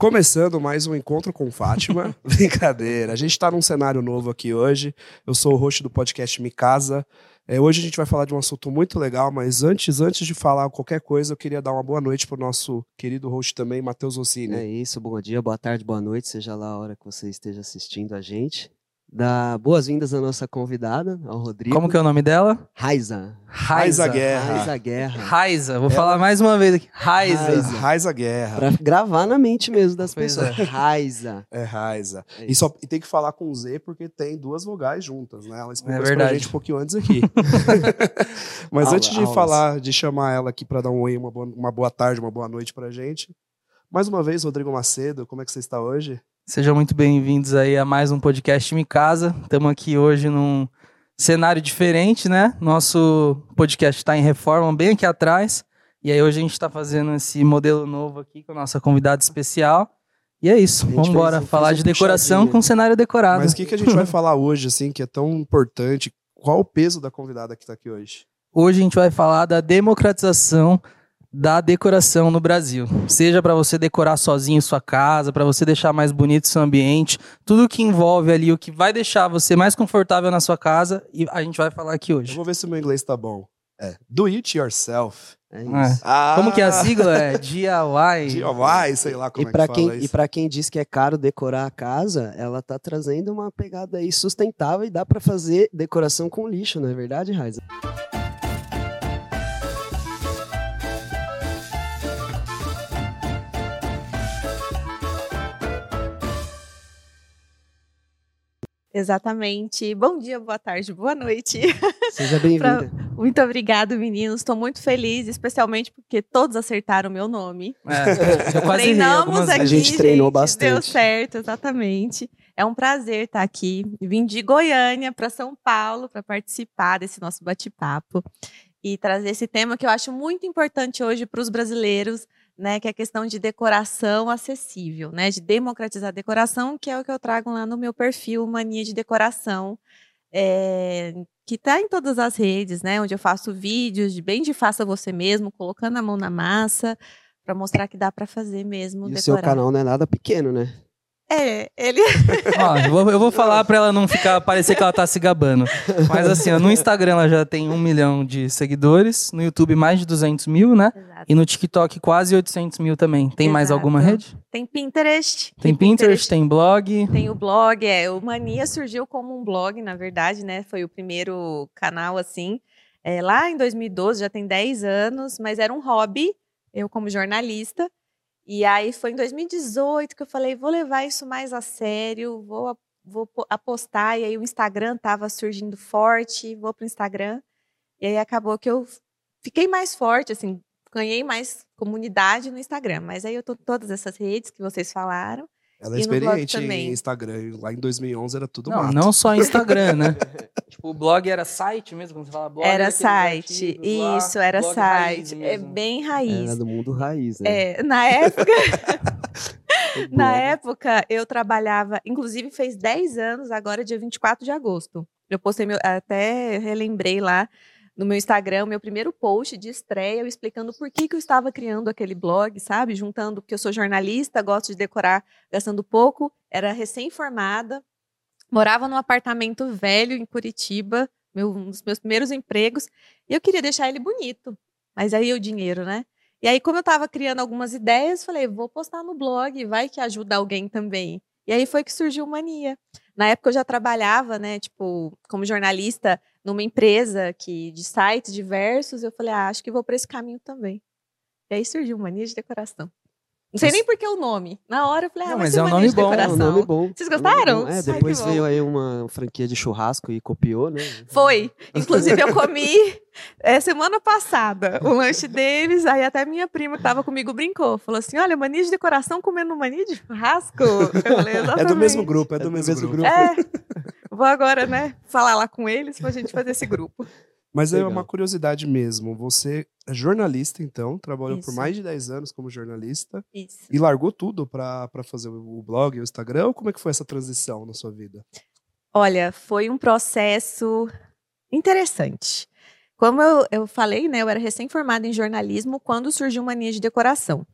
Começando mais um encontro com Fátima. Brincadeira. A gente está num cenário novo aqui hoje. Eu sou o host do podcast Me Casa. É, hoje a gente vai falar de um assunto muito legal, mas antes, antes de falar qualquer coisa, eu queria dar uma boa noite para o nosso querido host também, Matheus Rossini. É isso, bom dia, boa tarde, boa noite, seja lá a hora que você esteja assistindo a gente. Dar boas-vindas à nossa convidada, ao Rodrigo. Como que é o nome dela? Raiza. Raiza Guerra. Raiza Guerra. Raiza, vou falar mais uma vez aqui. Raiza. Raiza. Raiza Guerra. Pra gravar na mente mesmo das Pois pessoas. é. Raiza. É Raiza. É E, só, e tem que falar com Z porque tem duas vogais juntas, né? Ela explicou É isso pra gente um pouquinho antes aqui. Mas Aula- antes de aulas. falar, de chamar ela aqui para dar um oi, uma boa, uma boa tarde, uma boa noite pra gente. Mais uma vez, Rodrigo Macedo, como é que você está hoje? Sejam muito bem-vindos aí a mais um podcast Me Casa. Estamos aqui hoje num cenário diferente, né? Nosso podcast está em reforma, bem aqui atrás. E aí hoje a gente está fazendo esse modelo novo aqui com a nossa convidada especial. E é isso, vamos embora falar de decoração com cenário decorado. Mas o que, que a gente vai falar hoje, assim, que é tão importante? Qual o peso da convidada que está aqui hoje? Hoje a gente vai falar da democratização da decoração no Brasil. Seja para você decorar sozinho sua casa, para você deixar mais bonito seu ambiente, tudo que envolve ali o que vai deixar você mais confortável na sua casa e a gente vai falar aqui Eu hoje. vou ver se o meu inglês tá bom. É, do it yourself. É É. isso. Ah, Como que é a sigla? É DIY. DIY, sei lá como E é pra, que quem, fala e pra quem diz que é caro decorar a casa, ela tá trazendo uma pegada aí sustentável e dá pra fazer decoração com lixo, não é verdade, Raiza? Exatamente. Bom dia, boa tarde, boa noite. Seja bem-vinda. Muito obrigado, meninos. Estou muito feliz, especialmente porque todos acertaram o meu nome. É, eu quase Treinamos aqui. A gente treinou gente, bastante. Deu certo, exatamente. É um prazer estar aqui. Vim de Goiânia para São Paulo para participar desse nosso bate-papo e trazer esse tema que eu acho muito importante hoje para os brasileiros, né, que é a questão de decoração acessível, né, de democratizar a decoração, que é o que eu trago lá no meu perfil Mania de Decoração, é, que está em todas as redes, né, onde eu faço vídeos de bem de faça você mesmo, colocando a mão na massa, para mostrar que dá para fazer mesmo E o decorar. seu canal não é nada pequeno, né? É, ele Ó, eu vou, eu vou falar pra ela não ficar, parecer que ela tá se gabando. Mas assim, ó, no Instagram ela já tem um milhão de seguidores, no YouTube mais de 200 mil, né? Exato. E no TikTok quase 800 mil também. Tem mais Exato. alguma rede? tem Pinterest. Tem Pinterest, tem blog. Tem o blog, é, o Mania surgiu como um blog, na verdade, né? Foi o primeiro canal assim. É, lá em 2012, já tem 10 anos, mas era um hobby, eu como jornalista. E aí foi em 2018 que eu falei, vou levar isso mais a sério, vou, vou po- apostar. E aí o Instagram estava surgindo forte, vou pro Instagram. E aí acabou que eu fiquei mais forte, assim, ganhei mais comunidade no Instagram. Mas aí eu tô em todas essas redes que vocês falaram. Ela é e experiente em Instagram. Lá em 2011 era tudo Não, mato. não só Instagram, né? tipo, o blog era site mesmo, quando você fala blog. Era site, artigos lá, isso, era site. É bem raiz. Era do mundo raiz, né? É, na época, na época eu trabalhava, inclusive fez 10 anos, agora dia 24 de agosto. Eu postei meu, até relembrei lá no meu Instagram, meu primeiro post de estreia, eu explicando por que, que eu estava criando aquele blog, sabe? Juntando, porque eu sou jornalista, gosto de decorar gastando pouco, era recém-formada, morava num apartamento velho em Curitiba, meu, um dos meus primeiros empregos, e eu queria deixar ele bonito. Mas aí o dinheiro, né? E aí, como eu estava criando algumas ideias, falei, vou postar no blog, vai que ajuda alguém também. E aí foi que surgiu Mania. Na época eu já trabalhava, né, tipo, como jornalista numa empresa que de sites diversos, eu falei, ah, acho que vou para esse caminho também. E aí surgiu o Mania de Decoração. Não sei Mas- nem por que o nome. Na hora eu falei, ah, Não, mas é um nome de bom, é um É Decoração. nome bom. Vocês É gostaram? É, Ai, depois que veio aí uma franquia de churrasco e copiou, né? Foi. Inclusive, eu comi é, semana passada o lanche deles. Aí até minha prima que estava comigo brincou. Falou assim: olha, mania de decoração comendo mania de churrasco. Eu falei, É do mesmo grupo, é do, mesmo, grupo. É. Vou agora, né, falar lá com eles pra gente fazer esse grupo. Mas é Legal. uma curiosidade mesmo. Você é jornalista, então, trabalhou por Isso. mais de 10 anos como jornalista Isso. e largou tudo pra pra fazer o blog e o Instagram? Ou como é que foi essa transição na sua vida? Olha, foi um processo interessante. Como eu, eu falei, né, eu era recém-formada em jornalismo quando surgiu Mania de Decoração.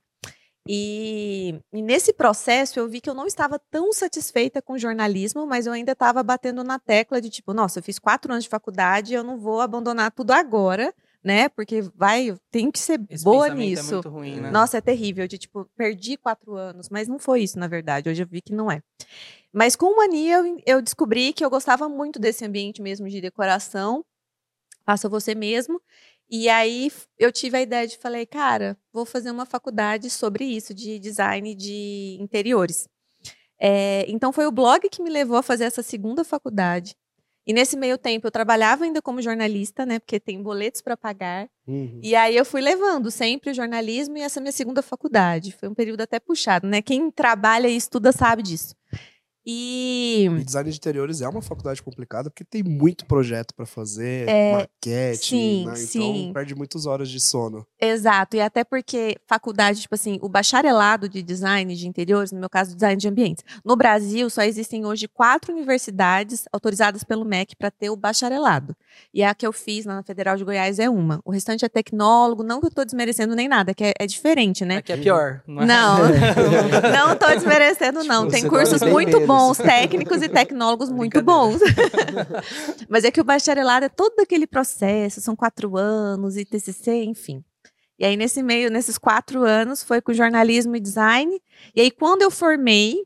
E, e, nesse processo eu vi que eu não estava tão satisfeita com jornalismo, mas eu ainda estava batendo na tecla de tipo, nossa, eu fiz quatro anos de faculdade, eu não vou abandonar tudo agora, né? Porque vai, tem que ser Esse boa pensamento nisso. É muito ruim, né? Nossa, é terrível. De tipo, perdi quatro anos, mas não foi isso, na verdade. Hoje eu vi que não é. Mas com o Mania, eu, eu descobri que eu gostava muito desse ambiente mesmo de decoração. Faça você mesmo. E aí eu tive a ideia de falei, cara, vou fazer uma faculdade sobre isso, de design de interiores. É, então foi o blog que me levou a fazer essa segunda faculdade. E nesse meio tempo eu trabalhava ainda como jornalista, né? Porque tem boletos para pagar. Uhum. E aí eu fui levando sempre o jornalismo e essa minha segunda faculdade. Foi um período até puxado, né? Quem trabalha e estuda sabe disso. E E design de interiores é uma faculdade complicada porque tem muito projeto pra fazer, É, maquete, sim, né? Então sim. perde muitas horas de sono. Exato, e até porque faculdade, tipo assim, o bacharelado de design de interiores, no meu caso, design de ambientes. No Brasil, só existem hoje quatro universidades autorizadas pelo MEC para ter o bacharelado. E a que eu fiz lá na Federal de Goiás é uma. O restante é tecnólogo, não que eu estou desmerecendo nem nada, que é, é diferente, né? Aqui é pior. Não, é? Não, não estou desmerecendo, não. Tem Você cursos muito menos. Bons, técnicos e tecnólogos muito bons. Mas é que o bacharelado é todo aquele processo, são quatro anos e TCC, enfim. E aí, nesse meio, nesses quatro anos, foi com jornalismo e design. E aí, quando eu formei,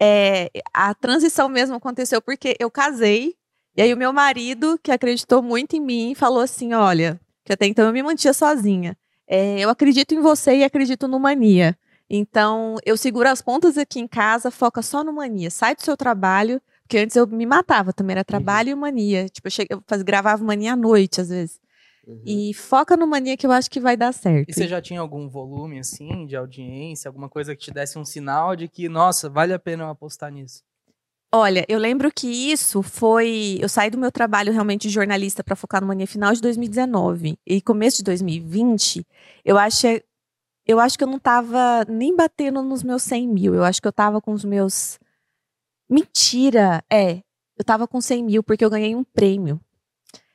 é, a transição mesmo aconteceu porque eu casei. E aí, o meu marido, que acreditou muito em mim, falou assim: olha, que até então eu me mantinha sozinha. É, eu acredito em você e acredito no Mania. Então, eu seguro as pontas aqui em casa, foca só no Mania. Sai do seu trabalho, porque antes eu me matava também, era trabalho e mania. Tipo, eu, cheguei, eu faz, gravava mania à noite, às vezes. E foca no mania que eu acho que vai dar certo. E você já tinha algum volume, assim, de audiência, alguma coisa que te desse um sinal de que, nossa, vale a pena eu apostar nisso? Olha, eu lembro que isso foi. Eu saí do meu trabalho realmente de jornalista para focar no Mania final de 2019. E começo de 2020, eu acho, eu acho que eu não tava nem batendo nos meus 100 mil. Eu acho que eu tava com os meus. Mentira! É, eu tava com 100 mil porque eu ganhei um prêmio.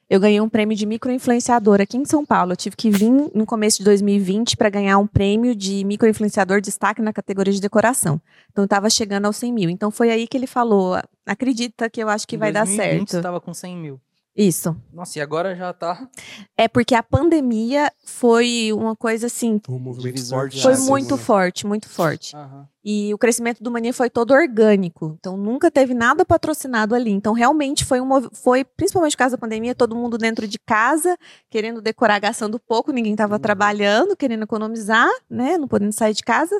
Eu ganhei um prêmio de microinfluenciador aqui em São Paulo. Eu tive que vir no começo de 2020 para ganhar um prêmio de microinfluenciador destaque na categoria de decoração. Então eu tava chegando aos 100 mil. Então foi aí que ele falou: acredita que eu acho que Em vai dar 2020 certo. Você tava com 100 mil. Isso. Nossa, e agora já tá. É porque a pandemia foi uma coisa assim. Um movimento forte. de Foi muito né? forte, muito forte. Aham. E o crescimento do Mania foi todo orgânico. Então nunca teve nada patrocinado ali. Então realmente foi um foi principalmente por causa da pandemia, todo mundo dentro de casa, querendo decorar, gastando pouco, ninguém estava Uhum. trabalhando, querendo economizar, né, não podendo sair de casa.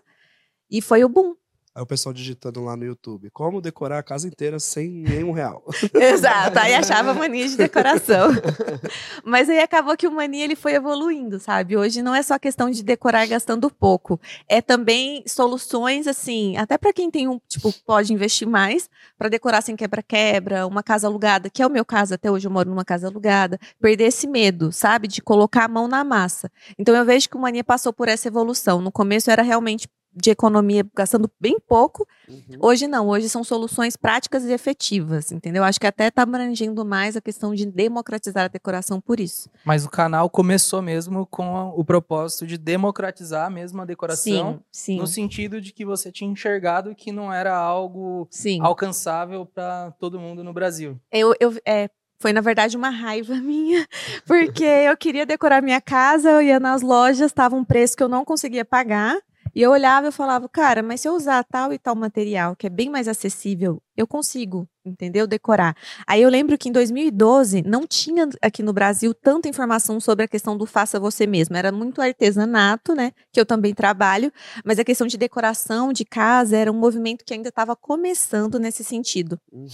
E foi o boom. Aí o pessoal digitando lá no YouTube. Como decorar a casa inteira sem nenhum real. Exato, aí achava mania de decoração. Mas aí acabou que o mania ele foi evoluindo, sabe? Hoje não é só questão de decorar gastando pouco, é também soluções assim, até para quem tem um, tipo, pode investir mais para decorar sem quebra-quebra, uma casa alugada, que é o meu caso, até hoje eu moro numa casa alugada, perder esse medo, sabe, de colocar a mão na massa. Então eu vejo que o mania passou por essa evolução. No começo era realmente de economia, gastando bem pouco, Uhum. Hoje não, hoje são soluções práticas e efetivas, entendeu? Acho que até está abrangendo mais a questão de democratizar a decoração por isso. Mas o canal começou mesmo com o propósito de democratizar mesmo a decoração. Sim, sim, No sentido de que você tinha enxergado que não era algo sim. alcançável para todo mundo no Brasil. Eu, eu, é, foi, na verdade, uma raiva minha, porque eu queria decorar minha casa, eu ia nas lojas, estava um preço que eu não conseguia pagar, e eu olhava e falava, cara, mas se eu usar tal e tal material, que é bem mais acessível, eu consigo, entendeu? Decorar. Aí eu lembro que em 2012 não tinha aqui no Brasil tanta informação sobre a questão do faça você mesmo. Era muito artesanato, né? Que eu também trabalho, mas a questão de decoração de casa era um movimento que ainda estava começando nesse sentido. Uhum.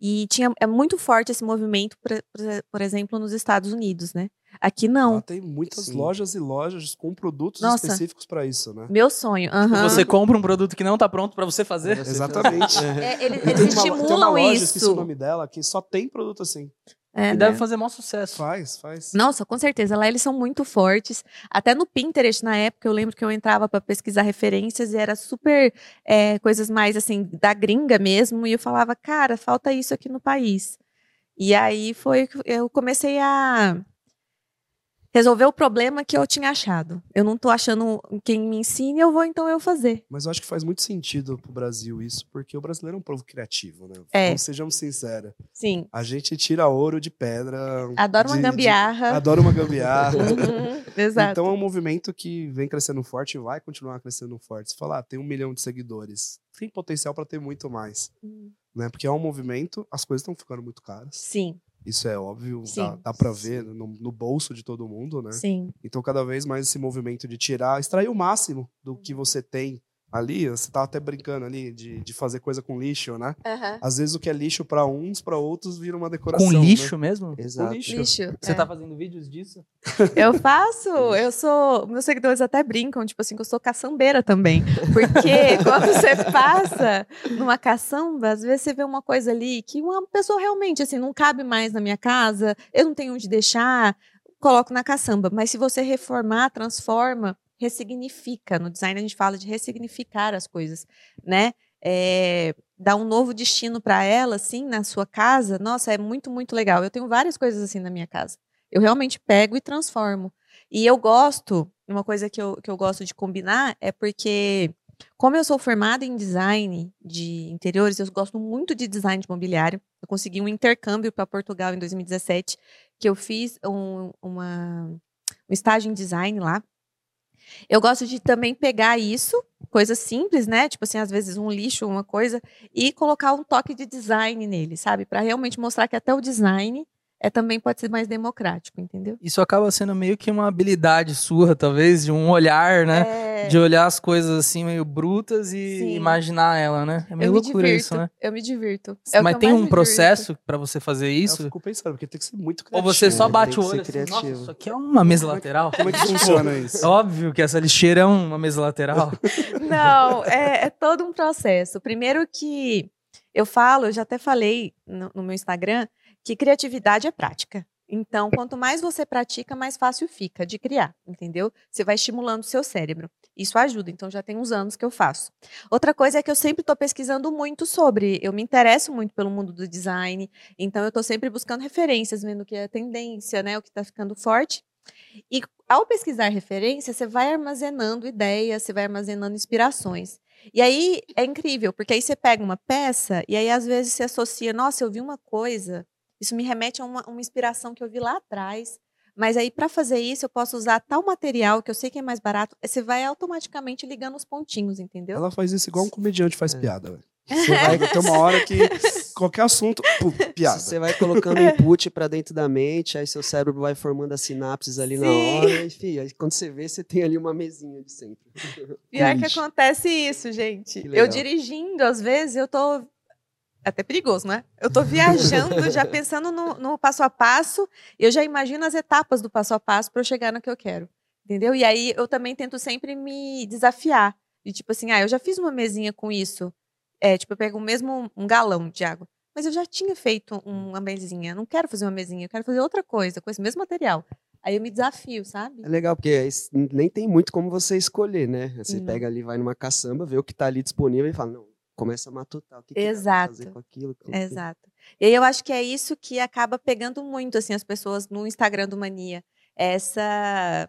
E tinha, é muito forte esse movimento, por, por- por exemplo, nos Estados Unidos, né? Aqui não. Lá tem muitas Sim. lojas e lojas com produtos Nossa. específicos para isso, né? Meu sonho. aham. Você compra um produto que não tá pronto para você fazer. Você Exatamente. fazer. É, eles, eles uma, tem uma estimulam loja, esqueci o isso. nome dela, que só tem produto assim. É, E né? deve fazer maior sucesso. Faz, faz. Nossa, com certeza. Lá eles são muito fortes. Até no Pinterest, na época, eu lembro que eu entrava para pesquisar referências e era super é, coisas mais assim, da gringa mesmo. E eu falava, cara, falta isso aqui no país. E aí foi que eu comecei a. resolver o problema que eu tinha achado. Eu não tô achando quem me ensine, eu vou então eu fazer. Mas eu acho que faz muito sentido pro Brasil isso, porque o brasileiro é um povo criativo, né? É. Então, sejamos sinceros. Sim. A gente tira ouro de pedra. Adoro uma de- de- gambiarra. Adoro uma gambiarra. Uhum, Exato. Então é um movimento que vem crescendo forte e vai continuar crescendo forte. Se falar, ah, tem um milhão de seguidores, tem potencial para ter muito mais, Hum, né? Porque é um movimento, as coisas estão ficando muito caras. Sim, Isso é óbvio, Sim. dá, dá para ver no, no bolso de todo mundo, né? sim. Então cada vez mais esse movimento de tirar, extrair o máximo do que você tem ali. Você tava até brincando ali de, de fazer coisa com lixo, né? Aham. Às vezes o que é lixo para uns, para outros vira uma decoração. Com né? lixo mesmo? Exato. lixo. Lixo. Você é. tá fazendo vídeos disso? Eu faço, eu sou. Meus seguidores até brincam, tipo assim, que eu sou caçambeira também. Porque quando você passa numa caçamba, às vezes você vê uma coisa ali que uma pessoa realmente, assim, não cabe mais na minha casa, eu não tenho onde deixar, coloco na caçamba. Mas se você reformar, transforma, ressignifica. No design a gente fala de ressignificar as coisas, né? É, dar um novo destino para ela, assim, na sua casa. Nossa, é muito, muito legal. Eu tenho várias coisas assim na minha casa. Eu realmente pego e transformo. E eu gosto, uma coisa que eu, que eu gosto de combinar é porque, como eu sou formada em design de interiores, eu gosto muito de design de mobiliário. Eu consegui um intercâmbio para Portugal em 2017, que eu fiz um, uma, um estágio em design lá. Eu gosto de também pegar isso, coisa simples, né? Tipo assim, às vezes um lixo, uma coisa, e colocar um toque de design nele, sabe? Para realmente mostrar que até o design é também pode ser mais democrático, entendeu? Isso acaba sendo meio que uma habilidade sua, talvez, de um olhar, né? É, De olhar as coisas assim meio brutas e Sim. imaginar ela, né? É meio eu me loucura divirto, isso, né? Eu me divirto. É Mas eu tem um processo pra você fazer Eu isso? fico pensando, porque tem que ser muito Ou criativo. você só bate o olho assim, nossa, isso aqui é uma mesa lateral? Como é que funciona isso? Óbvio que essa lixeira é uma mesa lateral. Não, é, é todo um processo. Primeiro que eu falo, eu já até falei no, no meu Instagram, que criatividade é prática. Então, quanto mais você pratica, mais fácil fica de criar, entendeu? Você vai estimulando o seu cérebro. Isso ajuda, então já tem uns anos que eu faço. Outra coisa é que eu sempre estou pesquisando muito sobre, eu me interesso muito pelo mundo do design, então eu estou sempre buscando referências, vendo o que é tendência, né, o que está ficando forte. E ao pesquisar referência, você vai armazenando ideias, você vai armazenando inspirações. E aí é incrível, porque aí você pega uma peça e aí às vezes se associa, nossa, eu vi uma coisa, isso me remete a uma, uma inspiração que eu vi lá atrás. Mas aí, para fazer isso, eu posso usar tal material que eu sei que é mais barato. Você vai automaticamente ligando os pontinhos, entendeu? Ela faz isso igual um comediante faz É. piada, velho. Você vai ter uma hora que qualquer assunto, pum, piada. Você vai colocando input pra dentro da mente, aí seu cérebro vai formando as sinapses ali na Sim. hora, e fi, aí quando você vê, você tem ali uma mesinha de sempre. Pior que acontece isso, gente. Eu dirigindo, às vezes, eu tô. É até perigoso, né? Eu tô viajando, já pensando no, no passo a passo, e eu já imagino as etapas do passo a passo para eu chegar no que eu quero. Entendeu? E aí eu também tento sempre me desafiar. E tipo assim, ah, eu já fiz uma mesinha com isso. É, tipo, eu pego o mesmo um galão de água. Mas eu já tinha feito uma mesinha. Não quero fazer uma mesinha, eu quero fazer outra coisa, com esse mesmo material. Aí eu me desafio, sabe? É legal, porque s- nem tem muito como você escolher, né? Você pega ali, vai numa caçamba, vê o que tá ali disponível e fala, não, começa a matutar. O que, que Exato. fazer com aquilo? com? Exato. E aí eu acho que é isso que acaba pegando muito assim as pessoas no Instagram do Mania. Essa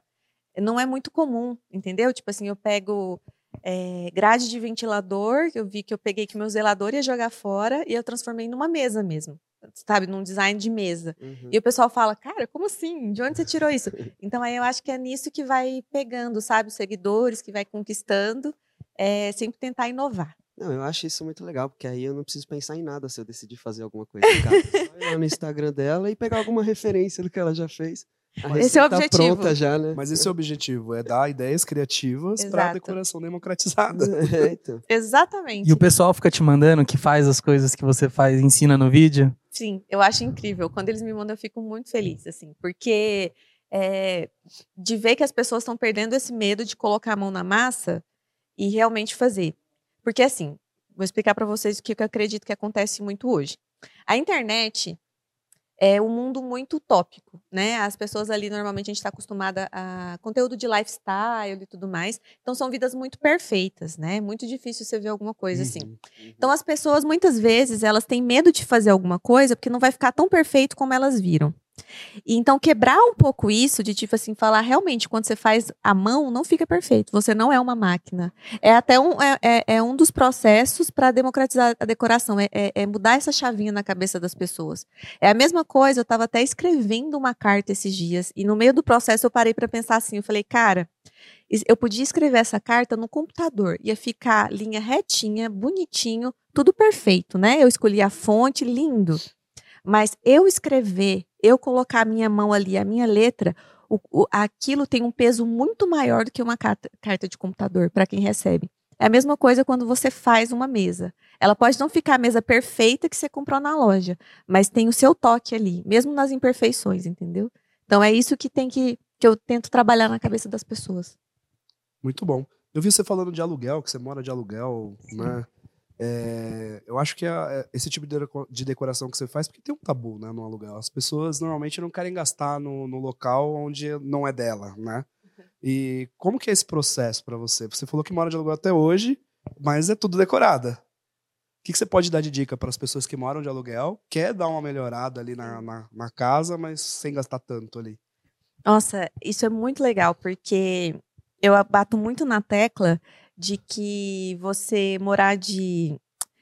não é muito comum, entendeu? Tipo assim, eu pego eh, grade de ventilador, que eu vi que eu peguei que meu zelador ia jogar fora e eu transformei numa mesa mesmo, sabe, num design de mesa. Uhum. E o pessoal fala, cara, como assim? De onde você tirou isso? Então aí eu acho que é nisso que vai pegando, sabe, os seguidores, que vai conquistando, é sempre tentar inovar. Não, eu acho isso muito legal, porque aí eu não preciso pensar em nada se eu decidir fazer alguma coisa em casa. Só ir lá no Instagram dela e pegar alguma referência do que ela já fez. A Esse é o receita objetivo. pronta já, né? Mas esse é o objetivo, é dar ideias criativas para Exato. decoração democratizada. É, então. Exatamente. E o pessoal fica te mandando que faz as coisas que você faz, ensina no vídeo. Sim, eu acho incrível. Quando eles me mandam, eu fico muito feliz, assim, porque é, de ver que as pessoas estão perdendo esse medo de colocar a mão na massa e realmente fazer. Porque, assim, vou explicar para vocês o que eu acredito que acontece muito hoje. A internet é um mundo muito utópico, né? As pessoas ali, normalmente, a gente está acostumada a conteúdo de lifestyle e tudo mais. Então, são vidas muito perfeitas, né? Muito difícil você ver alguma coisa assim. Uhum, uhum. Então as pessoas muitas vezes elas têm medo de fazer alguma coisa porque não vai ficar tão perfeito como elas viram. E então quebrar um pouco isso de tipo assim falar realmente quando você faz a mão não fica perfeito. Você não é uma máquina. É até um é, é, é um dos processos para democratizar a decoração. É, é, é, mudar essa chavinha na cabeça das pessoas. É a mesma coisa. Eu estava até escrevendo uma carta esses dias e no meio do processo eu parei para pensar assim. Eu falei, cara, eu podia escrever essa carta no computador, ia ficar linha retinha, bonitinho, tudo perfeito, né? Eu escolhi a fonte, lindo. Mas eu escrever, eu colocar a minha mão ali, a minha letra, o, o, aquilo tem um peso muito maior do que uma carta, carta de computador para quem recebe. É a mesma coisa quando você faz uma mesa. Ela pode não ficar a mesa perfeita que você comprou na loja, mas tem o seu toque ali, mesmo nas imperfeições, entendeu? Então é isso que tem que que eu tento trabalhar na cabeça das pessoas. Muito bom. Eu vi você falando de aluguel, que você mora de aluguel, Sim. né? É, eu acho que é, é esse tipo de decoração que você faz, porque tem um tabu né, no aluguel. As pessoas normalmente não querem gastar no, no local onde não é dela, né? Uhum. E como que é esse processo para você? Você falou que mora de aluguel até hoje, mas é tudo decorada. O que, que você pode dar de dica para as pessoas que moram de aluguel, quer dar uma melhorada ali na, na, na casa, mas sem gastar tanto ali? Nossa, isso é muito legal, porque eu bato muito na tecla de que você morar de,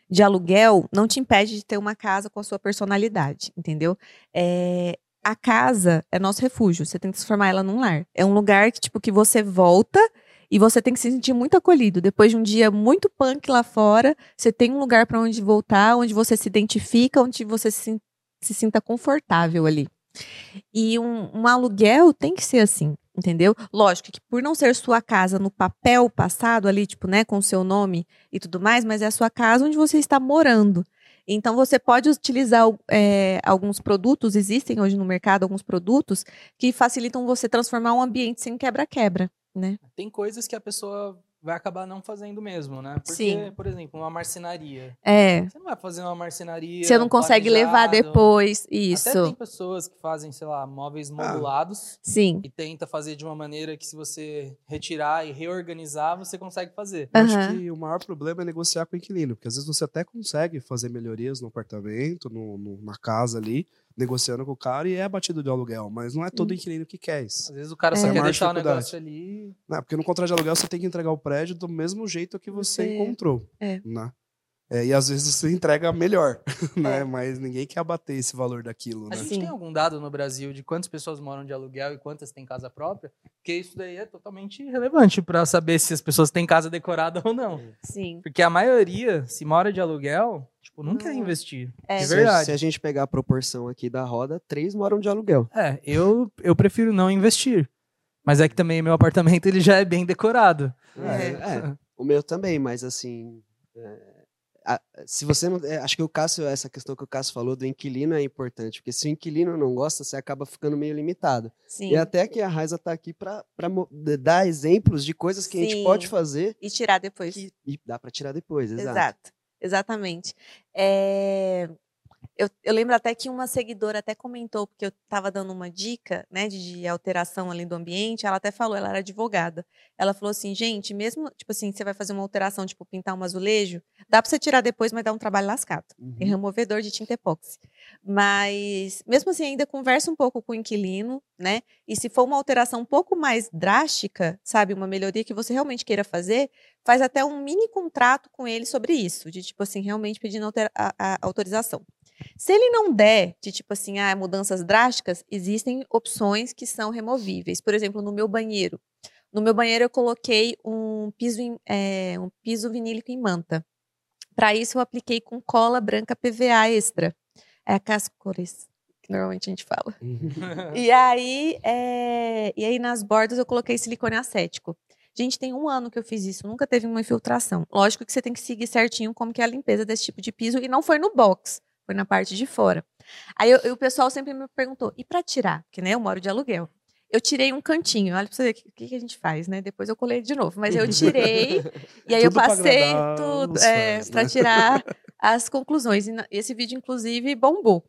de aluguel não te impede de ter uma casa com a sua personalidade, entendeu? É, a casa é nosso refúgio, você tem que transformar ela num lar. É um lugar que, tipo, que você volta e você tem que se sentir muito acolhido. Depois de um dia muito punk lá fora, você tem um lugar para onde voltar, onde você se identifica, onde você se, se sinta confortável ali. E um, um aluguel tem que ser assim, entendeu? Lógico que por não ser sua casa no papel passado ali, tipo, né, com o seu nome e tudo mais, mas é a sua casa onde você está morando. Então você pode utilizar é, alguns produtos, existem hoje no mercado alguns produtos que facilitam você transformar um ambiente sem quebra-quebra, né? Tem coisas que a pessoa vai acabar não fazendo mesmo, né? Porque, Sim. por exemplo, uma marcenaria. É. Você não vai fazer uma marcenaria. Você não consegue levar depois. Isso. Até tem pessoas que fazem, sei lá, móveis ah. modulados. Ah. Sim. E tenta fazer de uma maneira que, se você retirar e reorganizar, você consegue fazer. Eu acho que o maior problema é negociar com o inquilino, porque às vezes você até consegue fazer melhorias no apartamento, no, no na casa ali negociando com o cara e é batido de aluguel, mas não é todo inquilino que quer isso. Às vezes o cara é. só quer deixar o negócio ali. Não, porque no contrato de aluguel você tem que entregar o prédio do mesmo jeito que você é. encontrou. É. Né? É, e às vezes você entrega melhor, né? É. Mas ninguém quer abater esse valor daquilo. A né? gente tem algum dado no Brasil de quantas pessoas moram de aluguel e quantas têm casa própria? Porque isso daí é totalmente relevante para saber se as pessoas têm casa decorada ou não. Sim. Porque a maioria, se mora de aluguel, tipo, não, não. quer investir. É. De verdade. Se, se, a gente pegar a proporção aqui da roda, três moram de aluguel. É, eu, eu prefiro não investir. Mas é que também meu apartamento ele já é bem decorado. É, é. o meu também, mas assim. É se você não. É, acho que o Cássio, essa questão que o Cássio falou do inquilino é importante, porque se o inquilino não gosta, você acaba ficando meio limitado. Sim. E até que a Raiza está aqui para dar exemplos de coisas que Sim. a gente pode fazer. E tirar depois. Que, e dá para tirar depois, exato. Exato, exatamente. É, eu, eu, lembro até que uma seguidora até comentou, porque eu estava dando uma dica né, de, de, alteração ali do ambiente, ela até falou, ela era advogada. Ela falou assim, gente, mesmo, tipo assim, você vai fazer uma alteração, tipo, pintar um azulejo, dá para você tirar depois, mas dá um trabalho lascado. Uhum. É removedor de tinta epóxi. Mas, mesmo assim, ainda conversa um pouco com o inquilino, né? E se for uma alteração um pouco mais drástica, sabe, uma melhoria que você realmente queira fazer, faz até um mini contrato com ele sobre isso, de tipo assim, realmente pedindo a, a autorização. Se ele não der de tipo assim, ah, mudanças drásticas, existem opções que são removíveis. Por exemplo, no meu banheiro. No meu banheiro eu coloquei um piso, é, um piso vinílico em manta. Para isso eu apliquei com cola branca PVA extra. É a cascores que normalmente a gente fala. e aí, é, e aí nas bordas eu coloquei silicone acético. Gente, tem um ano que eu fiz isso, nunca teve uma infiltração. Lógico que você tem que seguir certinho como que é a limpeza desse tipo de piso e não foi no box foi na parte de fora. Aí eu, eu, o pessoal sempre me perguntou, e para tirar? Porque né, eu moro de aluguel. Eu tirei um cantinho, olha para você ver o que, que, a gente faz, né? Depois eu colei de novo, mas eu tirei e aí eu passei tudo é, para né? tirar as conclusões. E esse vídeo, inclusive, bombou.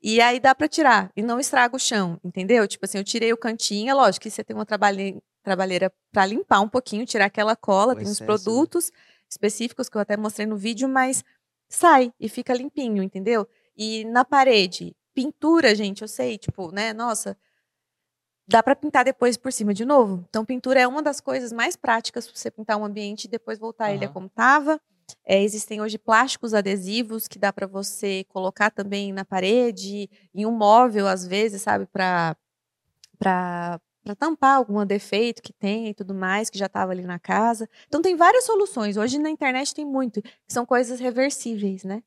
E aí dá para tirar e não estraga o chão, entendeu? Tipo assim, eu tirei o cantinho, é lógico que você tem uma trabalheira, trabalheira para limpar um pouquinho, tirar aquela cola, o tem excesso, uns né? produtos né? específicos que eu até mostrei no vídeo, mas sai e fica limpinho, entendeu? E na parede, Pintura, gente, eu sei, tipo, né? Nossa, dá para pintar depois por cima de novo. Então, pintura é uma das coisas mais práticas para você pintar um ambiente e depois voltar ele a como estava. É, existem hoje plásticos adesivos que dá para você colocar também na parede, em um móvel, às vezes, sabe, para para tampar algum defeito que tem e tudo mais, que já estava ali na casa. Então tem várias soluções. Hoje na internet tem muito, que são coisas reversíveis, né?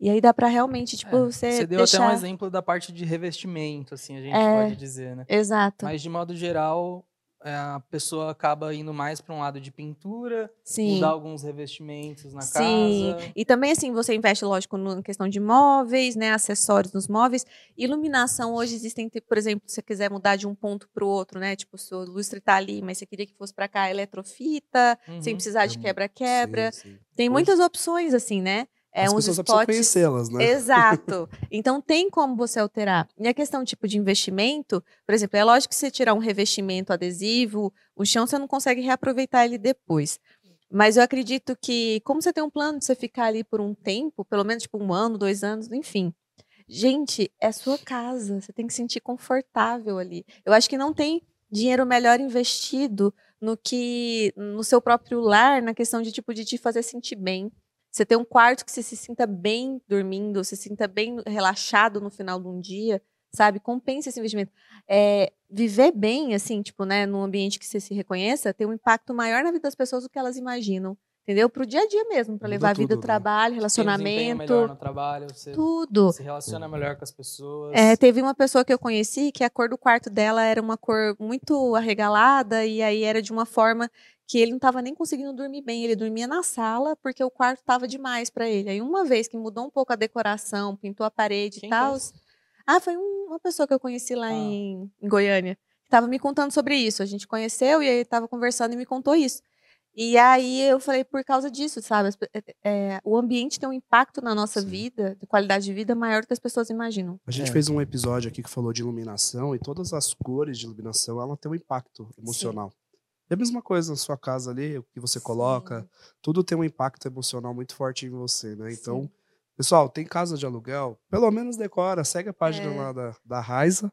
E aí dá para realmente, tipo, É, você Você deu deixar... até um exemplo da parte de revestimento, assim, a gente É. pode dizer, né? Exato. Mas de modo geral, a pessoa acaba indo mais para um lado de pintura, Sim. mudar alguns revestimentos na Sim, casa. e também assim, você investe, lógico, na questão de móveis, né, acessórios nos móveis. Iluminação, hoje existem, por exemplo, se você quiser mudar de um ponto para o outro, né, tipo, se o lustre tá ali, mas você queria que fosse para cá, eletrofita, sem Uhum. precisar de É mu- quebra-quebra. Sim, sim. Tem Hoje- muitas opções, assim, né? É As uns pessoas precisam conhecê-las, né? Exato. Então tem como você alterar. E a questão tipo de investimento, por exemplo, é lógico que você tirar um revestimento adesivo, o chão você não consegue reaproveitar ele depois. Mas eu acredito que, como você tem um plano de você ficar ali por um tempo, pelo menos tipo um ano, dois anos, enfim. Gente, é sua casa. Você tem que se sentir confortável ali. Eu acho que não tem dinheiro melhor investido no que no seu próprio lar, na questão de tipo de te fazer sentir bem. Você ter um quarto que você se sinta bem dormindo, se sinta bem relaxado no final de um dia, sabe? Compensa esse investimento. É, viver bem, assim, tipo, né, num ambiente que você se reconheça, tem um impacto maior na vida das pessoas do que elas imaginam. Entendeu? Pro dia a dia mesmo, para levar a vida, tudo, o né? trabalho, relacionamento, melhor no trabalho, você tudo. se relaciona melhor com as pessoas. É, teve uma pessoa que eu conheci que a cor do quarto dela era uma cor muito arregalada e aí era de uma forma que ele não estava nem conseguindo dormir bem. Ele dormia na sala porque o quarto estava demais para ele. Aí uma vez que mudou um pouco a decoração, pintou a parede Quem e tal. Ah, foi um- uma pessoa que eu conheci lá Ah. em, em Goiânia. Que estava me contando sobre isso. A gente conheceu e aí estava conversando e me contou isso. E aí eu falei por causa disso, sabe? É, é, o ambiente tem um impacto na nossa Sim. vida, de qualidade de vida, maior do que as pessoas imaginam. A gente É. fez um episódio aqui que falou de iluminação e todas as cores de iluminação, ela tem um impacto emocional. É a mesma coisa na sua casa ali, o que você coloca, tudo tem um impacto emocional muito forte em você, né? Então, Sim. pessoal, tem casa de aluguel, pelo menos decora, segue a página É. lá da, da Raiza,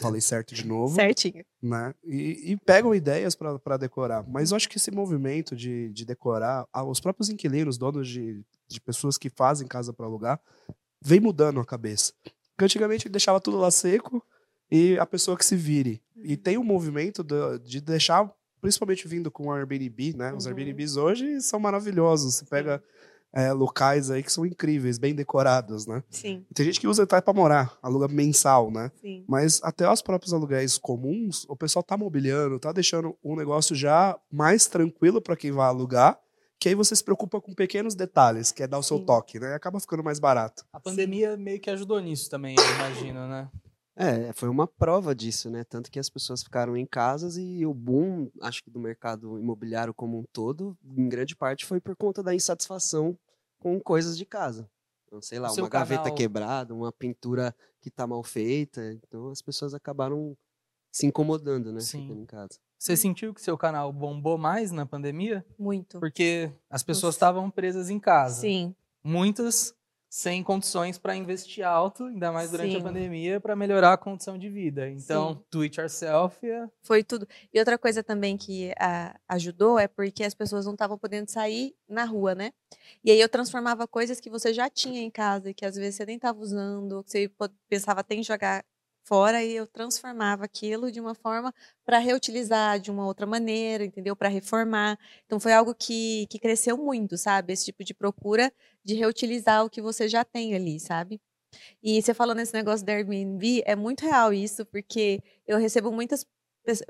falei certo de novo, Certinho. né? E, e pegam ideias para decorar. Mas eu acho que esse movimento de, de decorar, os próprios inquilinos, donos de, de pessoas que fazem casa para alugar, vem mudando a cabeça. Porque antigamente deixava tudo lá seco e a pessoa que se vire. E tem um movimento de deixar, principalmente vindo com o Airbnb, né? Os Uhum. Airbnbs hoje são maravilhosos. Você pega é, locais aí que são incríveis, bem decorados, né? Sim, E tem gente que usa até para morar, aluga mensal, né? sim. Mas até os próprios aluguéis comuns, o pessoal tá mobiliando, tá deixando um negócio já mais tranquilo para quem vai alugar, que aí você se preocupa com pequenos detalhes, que é dar o seu Sim. toque, né? Acaba ficando mais barato. A pandemia meio que ajudou nisso também, eu imagino, né? É, foi uma prova disso, né? Tanto que as pessoas ficaram em casas e o boom, acho que do mercado imobiliário como um todo, em grande parte foi por conta da insatisfação com coisas de casa. Então, sei lá, uma gaveta canal- quebrada, uma pintura que tá mal feita. Então as pessoas acabaram se incomodando, né? Sim. Ficando em casa. Você sentiu que seu canal bombou mais na pandemia? Muito. Porque as pessoas estavam presas em casa. Sim, Muitas sem condições para investir alto, ainda mais durante a Sim. pandemia, para melhorar a condição de vida. Então, Sim. do it yourself é foi tudo. E outra coisa também que ah, ajudou é porque as pessoas não estavam podendo sair na rua, né? E aí eu transformava coisas que você já tinha em casa e que às vezes você nem estava usando, que você pensava até em jogar fora e eu transformava aquilo de uma forma para reutilizar de uma outra maneira, entendeu? Para reformar. Então foi algo que, que cresceu muito, sabe? Esse tipo de procura de reutilizar o que você já tem ali, sabe? E você falou nesse negócio da Airbnb, é muito real isso, porque eu recebo muitos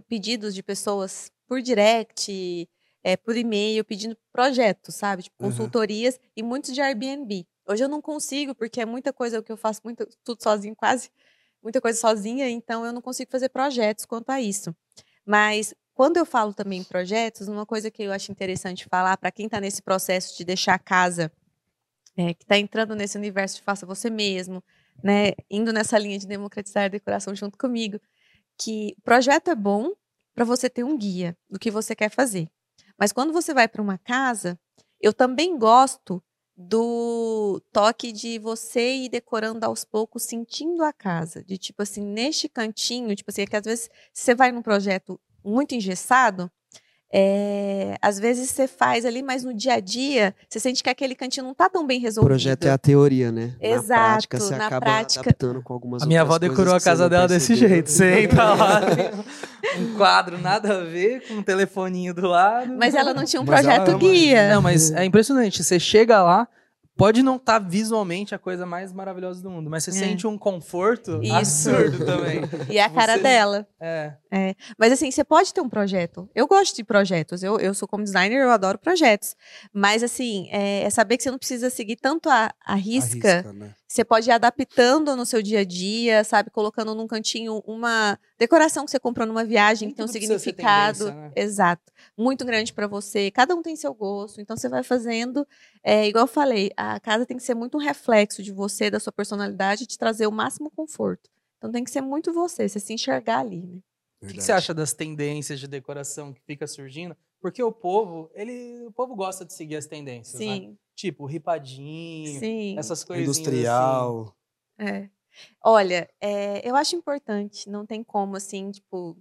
pedidos de pessoas por direct, é, por e-mail, pedindo projetos, sabe? Tipo, Uhum. consultorias e muitos de Airbnb. Hoje eu não consigo, porque é muita coisa que eu faço muito, tudo sozinho, quase muita coisa sozinha, então eu não consigo fazer projetos quanto a isso. Mas quando eu falo também em projetos, uma coisa que eu acho interessante falar para quem está nesse processo de deixar a casa, é, que está entrando nesse universo de faça você mesmo, né, indo nessa linha de democratizar a decoração junto comigo, que o projeto é bom para você ter um guia do que você quer fazer. Mas quando você vai para uma casa, eu também gosto do toque de você ir decorando aos poucos, sentindo a casa. De tipo assim, neste cantinho, tipo assim, é que às vezes você vai num projeto muito engessado, é, às vezes você faz ali, mas no dia a dia você sente que aquele cantinho não está tão bem O resolvido. projeto é a teoria, né? Exato, Na prática, você na acaba prática- adaptando com algumas A minha avó decorou a casa dela desse jeito. Você entra lá, tem um quadro nada a ver, com um telefoninho do lado. Mas ela não tinha um Mas projeto ama guia. Não, mas é impressionante. Você chega lá, pode não estar visualmente a coisa mais maravilhosa do mundo, mas você É. sente um conforto Isso. absurdo também. E é a cara Você- dela. É. Mas assim, você pode ter um projeto. Eu gosto de projetos. Eu, eu sou como designer, eu adoro projetos. Mas assim, é, é saber que você não precisa seguir tanto a, a risca. Arrisca, né? Você pode ir adaptando no seu dia a dia, sabe? Colocando num cantinho uma decoração que você comprou numa viagem que tem um significado. né? Exato. Muito grande para você. Cada um tem seu gosto. Então você vai fazendo. É, igual eu falei, a casa tem que ser muito um reflexo de você, da sua personalidade, de trazer o máximo conforto. Então tem que ser muito você, você se enxergar ali, né? O que, que você acha das tendências de decoração que fica surgindo? Porque o povo, ele, o povo gosta de seguir as tendências, né? Sim, Tipo, ripadinho, sim. essas coisinhas assim. Industrial. É. Olha, é, eu acho importante, não tem como, assim, tipo,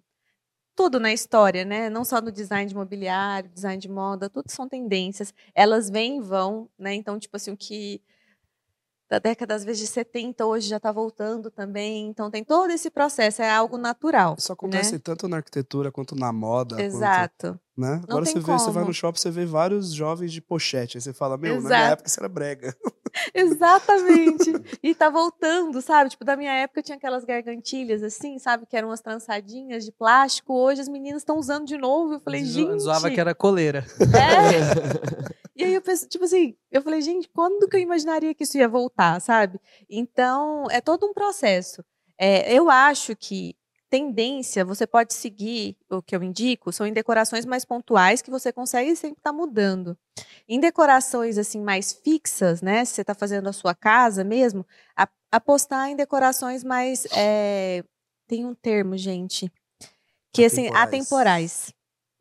tudo na história, né? Não só no design de mobiliário, design de moda, tudo são tendências. Elas vêm e vão, né? Então, tipo assim, o que da década, às vezes, de 70, hoje já está voltando também. Então, tem todo esse processo, é algo natural. Isso acontece né? tanto na arquitetura quanto na moda. quanto- Exato. né? Não Agora tem você vê, você vai como. no shopping, você vê vários jovens de pochete. Aí você fala, meu, na minha Exato. época isso era brega. Exatamente. e tá voltando, sabe? Tipo, da minha época tinha aquelas gargantilhas assim, sabe? Que eram umas trançadinhas de plástico. Hoje as meninas estão usando de novo. Eu falei, gente. Zoava que era coleira. É. E aí eu pensei, tipo assim, eu falei, gente, quando que eu imaginaria que isso ia voltar, sabe? Então, é todo um processo. É, eu acho que tendência você pode seguir, o que eu indico, são em decorações mais pontuais que você consegue sempre estar mudando. Em decorações assim mais fixas, né? Se você está fazendo a sua casa mesmo, a- apostar em decorações mais. é, tem um termo, gente. Que assim, Atemporais. atemporais.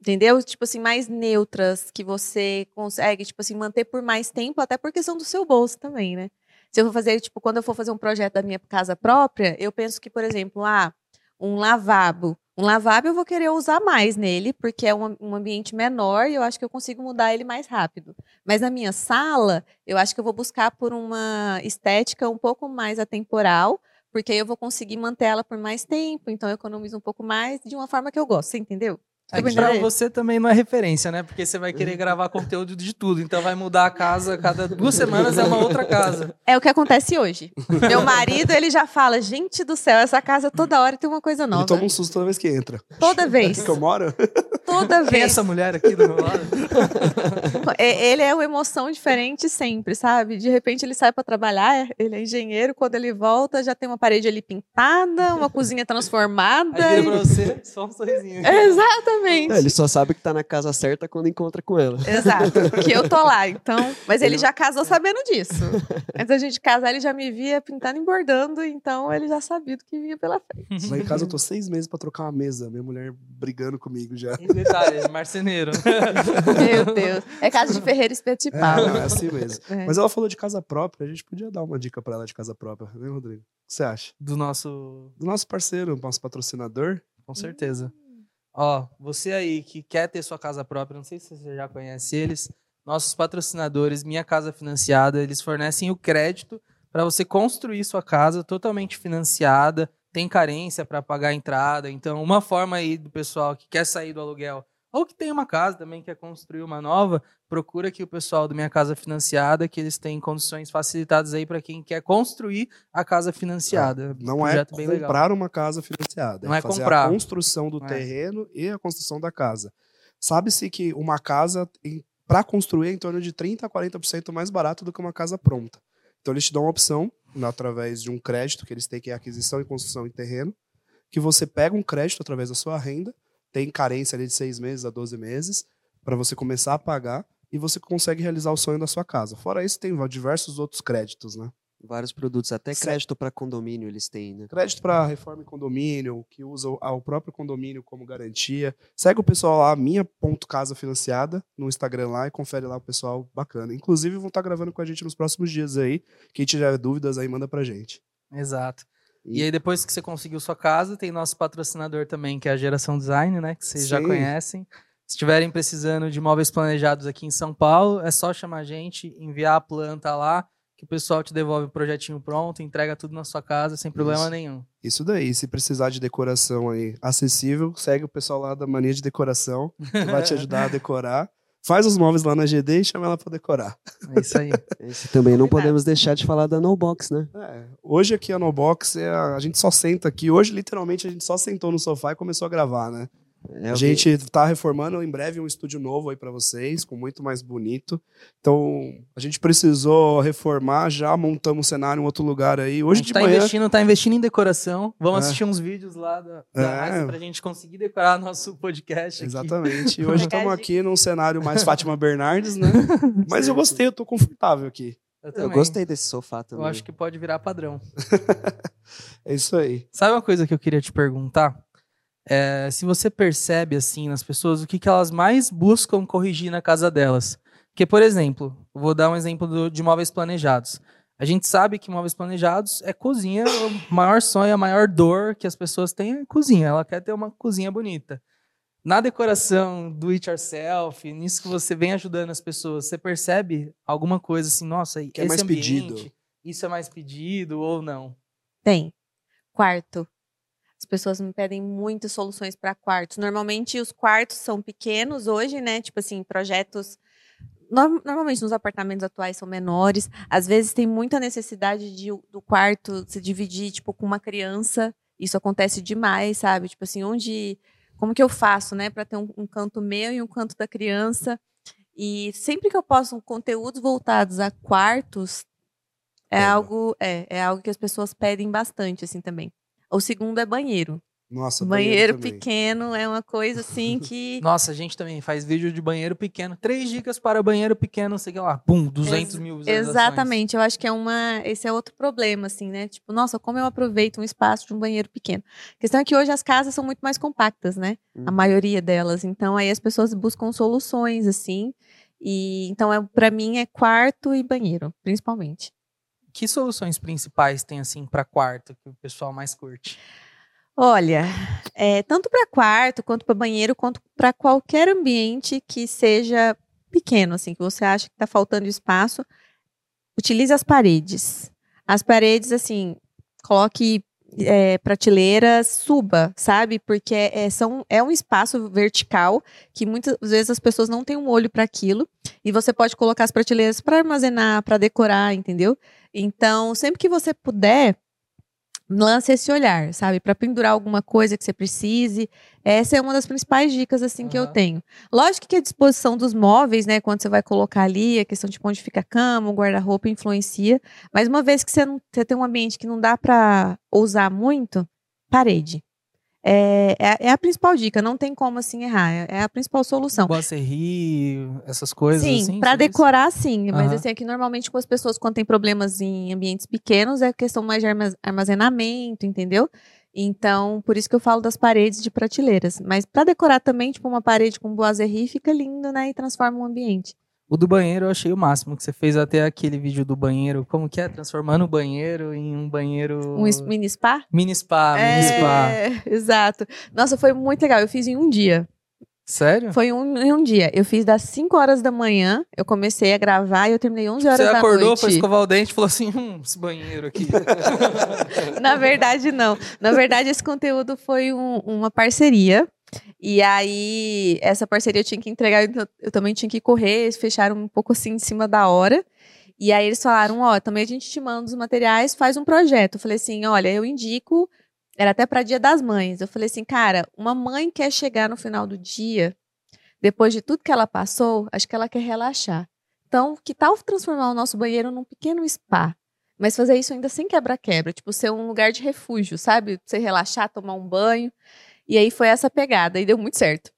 Entendeu? Tipo assim, mais neutras, que você consegue, tipo assim, manter por mais tempo, até por questão do seu bolso também, né? Se eu for fazer, tipo, quando eu for fazer um projeto da minha casa própria, eu penso que, por exemplo, ah, um lavabo. Um lavabo eu vou querer usar mais nele, porque é um, um ambiente menor e eu acho que eu consigo mudar ele mais rápido. Mas na minha sala, eu acho que eu vou buscar por uma estética um pouco mais atemporal, porque aí eu vou conseguir manter ela por mais tempo, então eu economizo um pouco mais de uma forma que eu gosto, você entendeu? É que pra você também não é referência, né? Porque você vai querer gravar conteúdo de tudo. Então vai mudar a casa cada duas semanas é uma outra casa. É o que acontece hoje. Meu marido, ele já fala, gente do céu, essa casa toda hora tem uma coisa Ele nova. toma um susto toda vez que entra. Toda vez. Que eu moro? Toda Quem é vez. essa mulher aqui do meu lado? É, Ele é uma emoção diferente sempre, sabe? De repente ele sai para trabalhar, ele é engenheiro, quando ele volta já tem uma parede ali pintada, uma cozinha transformada. Aí e- pra você, só um sorrisinho. Exatamente. É, ele só sabe que tá na casa certa quando encontra com ela. Exato, que eu tô lá, então. Mas ele já casou sabendo disso. Antes da gente casar, ele já me via pintando e bordando, então ele já sabia do que vinha pela frente. Lá em casa eu tô seis meses pra trocar uma mesa. Minha mulher brigando comigo já. Detalhe, marceneiro. Meu Deus. É casa de Ferreira espeto É, não, é assim mesmo. É. Mas ela falou de casa própria, a gente podia dar uma dica pra ela de casa própria, né, Rodrigo? O que você acha? Do nosso. Do nosso parceiro, nosso patrocinador. Com certeza. Ó, você aí que quer ter sua casa própria, não sei se você já conhece eles, nossos patrocinadores, Minha Casa Financiada, eles fornecem o crédito para você construir sua casa totalmente financiada, tem carência para pagar a entrada. Então, uma forma aí do pessoal que quer sair do aluguel ou que tem uma casa também quer construir uma nova, procura aqui o pessoal do Minha Casa Financiada, que eles têm condições facilitadas aí para quem quer construir a casa financiada. Não é bem legal. comprar uma casa financiada. Não é fazer comprar. a construção do É. terreno e a construção da casa. Sabe-se que uma casa, para construir, é em torno de 30% a 40% mais barato do que uma casa pronta. Então, eles te dão uma opção, através de um crédito que eles têm, que é aquisição e construção em terreno, que você pega um crédito através da sua renda, tem carência ali de seis meses a 12 meses, para você começar a pagar, e você consegue realizar o sonho da sua casa. Fora isso, tem diversos outros créditos, né? Vários produtos, até crédito para condomínio eles têm, né? Crédito para reforma e condomínio, que usa o- próprio condomínio como garantia. Segue o pessoal lá, minha.casa financiada, no Instagram lá e confere lá o pessoal bacana. Inclusive, vão estar gravando com a gente nos próximos dias aí. Quem tiver dúvidas aí, manda pra gente. Exato. E, E- aí, depois que você conseguiu sua casa, tem nosso patrocinador também, que é a Geração Design, né? Que vocês já Sim. conhecem. Se estiverem precisando de móveis planejados aqui em São Paulo, é só chamar a gente, enviar a planta lá, que o pessoal te devolve o projetinho pronto, entrega tudo na sua casa sem problema Isso. nenhum. Isso daí, se precisar de decoração aí acessível, segue o pessoal lá da Mania de Decoração, que vai te ajudar a decorar. Faz os móveis lá na GD e chama ela pra decorar. É isso aí. Esse também não podemos deixar de falar da No Box, né? É, hoje aqui a No Box, é a, a gente só senta aqui. Hoje, literalmente, a gente só sentou no sofá e começou a gravar, né? É a gente tá reformando em breve um estúdio novo aí pra vocês, com muito mais bonito. Então, a gente precisou reformar, já montamos um cenário em outro lugar aí. a Hoje gente de tá manhã. investindo, tá investindo em decoração. Vamos É. assistir uns vídeos lá da, da É. Raíssa pra gente conseguir decorar nosso podcast aqui. Exatamente. E hoje estamos aqui num cenário mais Fátima Bernardes, né? Mas eu gostei, eu tô confortável aqui. Eu, Eu gostei desse sofá também. Eu acho que pode virar padrão. É isso aí. Sabe uma coisa que eu queria te perguntar? É, se você percebe, assim, nas pessoas, o que, que elas mais buscam corrigir na casa delas. Porque, por exemplo, vou dar um exemplo do- de móveis planejados. A gente sabe que móveis planejados é cozinha, o maior sonho, a maior dor que as pessoas têm é cozinha. Ela quer ter uma cozinha bonita. Na decoração, do it yourself, nisso que você vem ajudando as pessoas, você percebe alguma coisa assim, nossa, Que é esse mais ambiente, pedido. Isso é mais pedido ou não? Tem. Quarto. As pessoas me pedem muitas soluções para quartos. Normalmente os quartos são pequenos hoje, né? Tipo assim, projetos. Norm- Normalmente nos apartamentos atuais são menores. Às vezes tem muita necessidade de, do quarto se dividir, tipo, com uma criança. Isso acontece demais, sabe? Tipo assim, onde. Como que eu faço, né? Para ter um, um canto meu e um canto da criança. E sempre que eu posto conteúdos voltados a quartos, é Pega. algo, é, é algo que as pessoas pedem bastante, assim, também. O segundo é banheiro. Nossa, banheiro também. pequeno é uma coisa, assim, que... Nossa, a gente também faz vídeo de banheiro pequeno. Três dicas para banheiro pequeno, não sei o que lá. Pum, 200 Ex- mil visualizações. Exatamente, eu acho que é uma, esse é outro problema, assim, né? Tipo, nossa, como eu aproveito um espaço de um banheiro pequeno. A questão é que hoje as casas são muito mais compactas, né? A Hum. maioria delas. Então, aí as pessoas buscam soluções, assim. E então, é, para mim, é quarto e banheiro, principalmente. Que soluções principais tem, assim, para quarto que o pessoal mais curte? Olha, é, tanto para quarto, quanto para banheiro, quanto para qualquer ambiente que seja pequeno, assim, que você acha que está faltando espaço, utilize as paredes. As paredes, assim, coloque é, prateleiras, suba, sabe? Porque é, são, é um espaço vertical que muitas vezes as pessoas não têm um olho para aquilo. E você pode colocar as prateleiras para armazenar, para decorar, entendeu? Então, sempre que você puder, lance esse olhar, sabe? Para pendurar alguma coisa que você precise. Essa é uma das principais dicas assim que eu tenho. Lógico que a disposição dos móveis, né, quando você vai colocar ali, a questão de onde fica a cama, o guarda-roupa influencia, mas uma vez que você, não, você tem um ambiente que não dá para usar muito, parede. É, é, é a principal dica, não tem como assim errar, é, é a principal solução. Boisserie, essas coisas Sim, assim? para você decorar, sim. Mas Aham. assim, é que normalmente com as pessoas, quando tem problemas em ambientes pequenos, é questão mais de arma- armazenamento, entendeu? Então, por isso que eu falo das paredes de prateleiras. Mas para decorar também, tipo, uma parede com boiserie fica lindo, né? E transforma o ambiente. O do banheiro eu achei o máximo, que você fez até aquele vídeo do banheiro. Como que é? Transformando o banheiro em um banheiro... Um mini spa? Mini spa, mini spa. É, exato. Nossa, foi muito legal. Eu fiz em um dia. Sério? Foi um, em um dia. Eu fiz das 5 horas da manhã, eu comecei a gravar e eu terminei 11 horas Você da acordou, noite. foi escovar o dente e falou assim, hum, esse banheiro aqui. Na verdade, não. Na verdade, esse conteúdo foi um- uma parceria. E aí, essa parceria eu tinha que entregar, então eu também tinha que correr, eles fecharam um pouco assim em cima da hora. E aí eles falaram, ó, também a gente te manda os materiais, faz um projeto. Eu falei assim, olha, eu indico, era até para Dia das Mães. Eu falei assim, cara, uma mãe quer chegar no final do dia, depois de tudo que ela passou, acho que ela quer relaxar. Então, que tal transformar o nosso banheiro num pequeno spa? Mas fazer isso ainda sem quebra-quebra, tipo, ser um lugar de refúgio, sabe? Você relaxar, tomar um banho. E aí foi essa pegada, e deu muito certo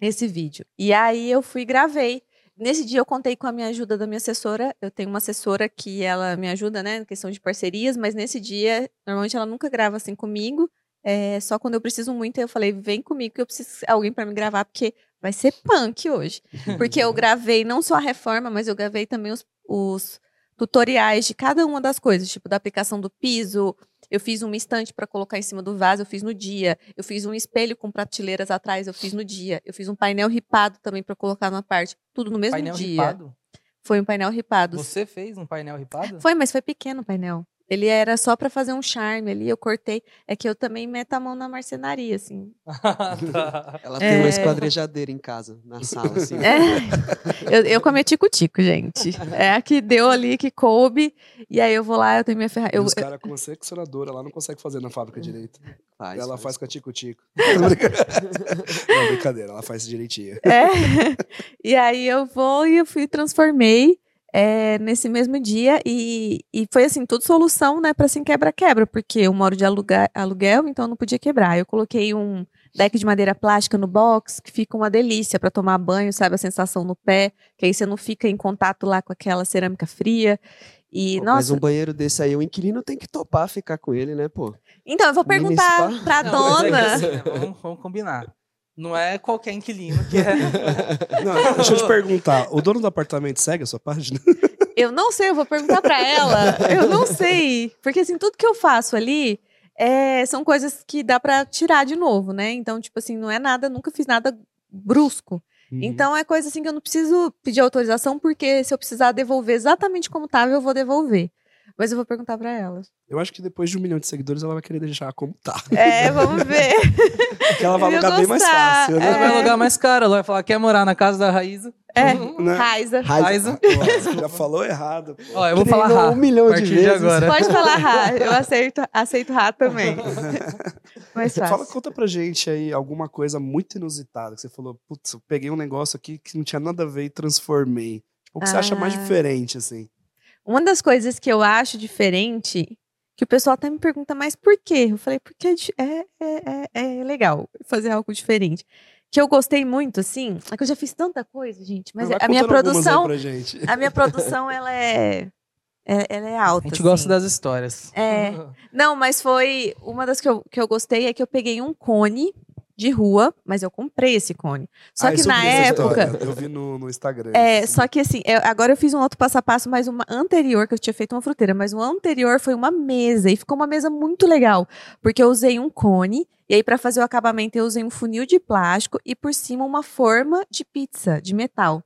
esse vídeo. E aí eu fui e gravei. nesse dia eu contei com a minha ajuda da minha assessora. Eu tenho uma assessora que ela me ajuda, né, na questão de parcerias, mas nesse dia, normalmente ela nunca grava assim comigo. É, só quando eu preciso muito, eu falei, vem comigo que eu preciso de alguém para me gravar, porque vai ser punk hoje. Porque eu gravei não só a reforma, mas eu gravei também os, os tutoriais de cada uma das coisas, tipo da aplicação do piso. Eu fiz uma estante para colocar em cima do vaso, eu fiz no dia. Eu fiz um espelho com prateleiras atrás, eu fiz no dia. Eu fiz um painel ripado também para colocar na parte, tudo no mesmo painel dia. ripado? Foi um painel ripado. Você fez um painel ripado? Foi, mas foi pequeno o painel. Ele era só para fazer um charme ali, eu cortei. É que eu também meto a mão na marcenaria, assim. Ela tem É. uma esquadrejadeira em casa, na sala, assim. É. Eu, eu comi tico-tico, gente. É a que deu ali, que coube. E aí eu vou lá, eu tenho minha ferramenta. Eu, os caras com seccionadora lá não consegue fazer na fábrica direito. Faz, ela faz com a tico-tico. não, brincadeira, ela faz direitinho. É. E aí eu vou e eu fui transformei é, nesse mesmo dia e, e foi assim, tudo solução, né, para assim quebra-quebra, porque eu moro de aluga- aluguel, então não podia quebrar. Eu coloquei um deck de madeira plástica no box, que fica uma delícia para tomar banho, sabe, a sensação no pé, que aí você não fica em contato lá com aquela cerâmica fria. E, Pô, Mas nossa, um banheiro desse aí, o inquilino tem que topar ficar com ele, né, pô? então eu vou perguntar Não, mas é dona. assim, né, vamos, vamos combinar. Não é qualquer inquilino que é. Não, deixa eu te perguntar, o dono do apartamento segue a sua página? Eu não sei, eu vou perguntar pra ela. Eu não sei. Porque, assim, tudo que eu faço ali é, são coisas que dá pra tirar de novo, né? Então, tipo assim, não é nada, nunca fiz nada brusco. Uhum. Então, é coisa assim que eu não preciso pedir autorização, porque se eu precisar devolver exatamente como tava, eu vou devolver. Mas eu vou perguntar pra ela. Eu acho que depois de um milhão de seguidores ela vai querer deixar como tá. É, vamos ver. Porque ela vai alugar bem mais fácil, Ela né? vai É. alugar mais caro, ela vai falar quer morar na casa da Raíza. É, Né? Raiza. Raiza. Pô, já falou errado. pô. Ó, eu vou falar Treinou Rá. um milhão de partir de, vezes. agora. Pode falar Rá. Eu aceito, aceito Rá também. Mais Fala, fácil. conta pra gente aí alguma coisa muito inusitada que você falou, putz, eu peguei um negócio aqui que não tinha nada a ver e transformei. Tipo, o que você acha mais Ah. diferente, assim? Uma das coisas que eu acho diferente, que o pessoal até me pergunta, mas por quê? Eu falei, porque é é, é, é, é legal fazer algo diferente. Que eu gostei muito, assim, é que eu já fiz tanta coisa, gente, mas Vai a minha produção, Pra gente. a minha produção, ela é, é- ela é A alta. gente assim. gosta das histórias. É. Não, mas foi uma das que eu, que eu gostei é que eu peguei um cone de rua, mas eu comprei esse cone. Só Ah, que na época, história, Eu vi no, no Instagram. é, assim. só que assim, eu- agora eu fiz um outro passo a passo, mas uma anterior, que eu tinha feito uma fruteira, mas o anterior foi uma mesa, e ficou uma mesa muito legal, porque eu usei um cone, e aí pra fazer o acabamento eu usei um funil de plástico e por cima uma forma de pizza, de metal.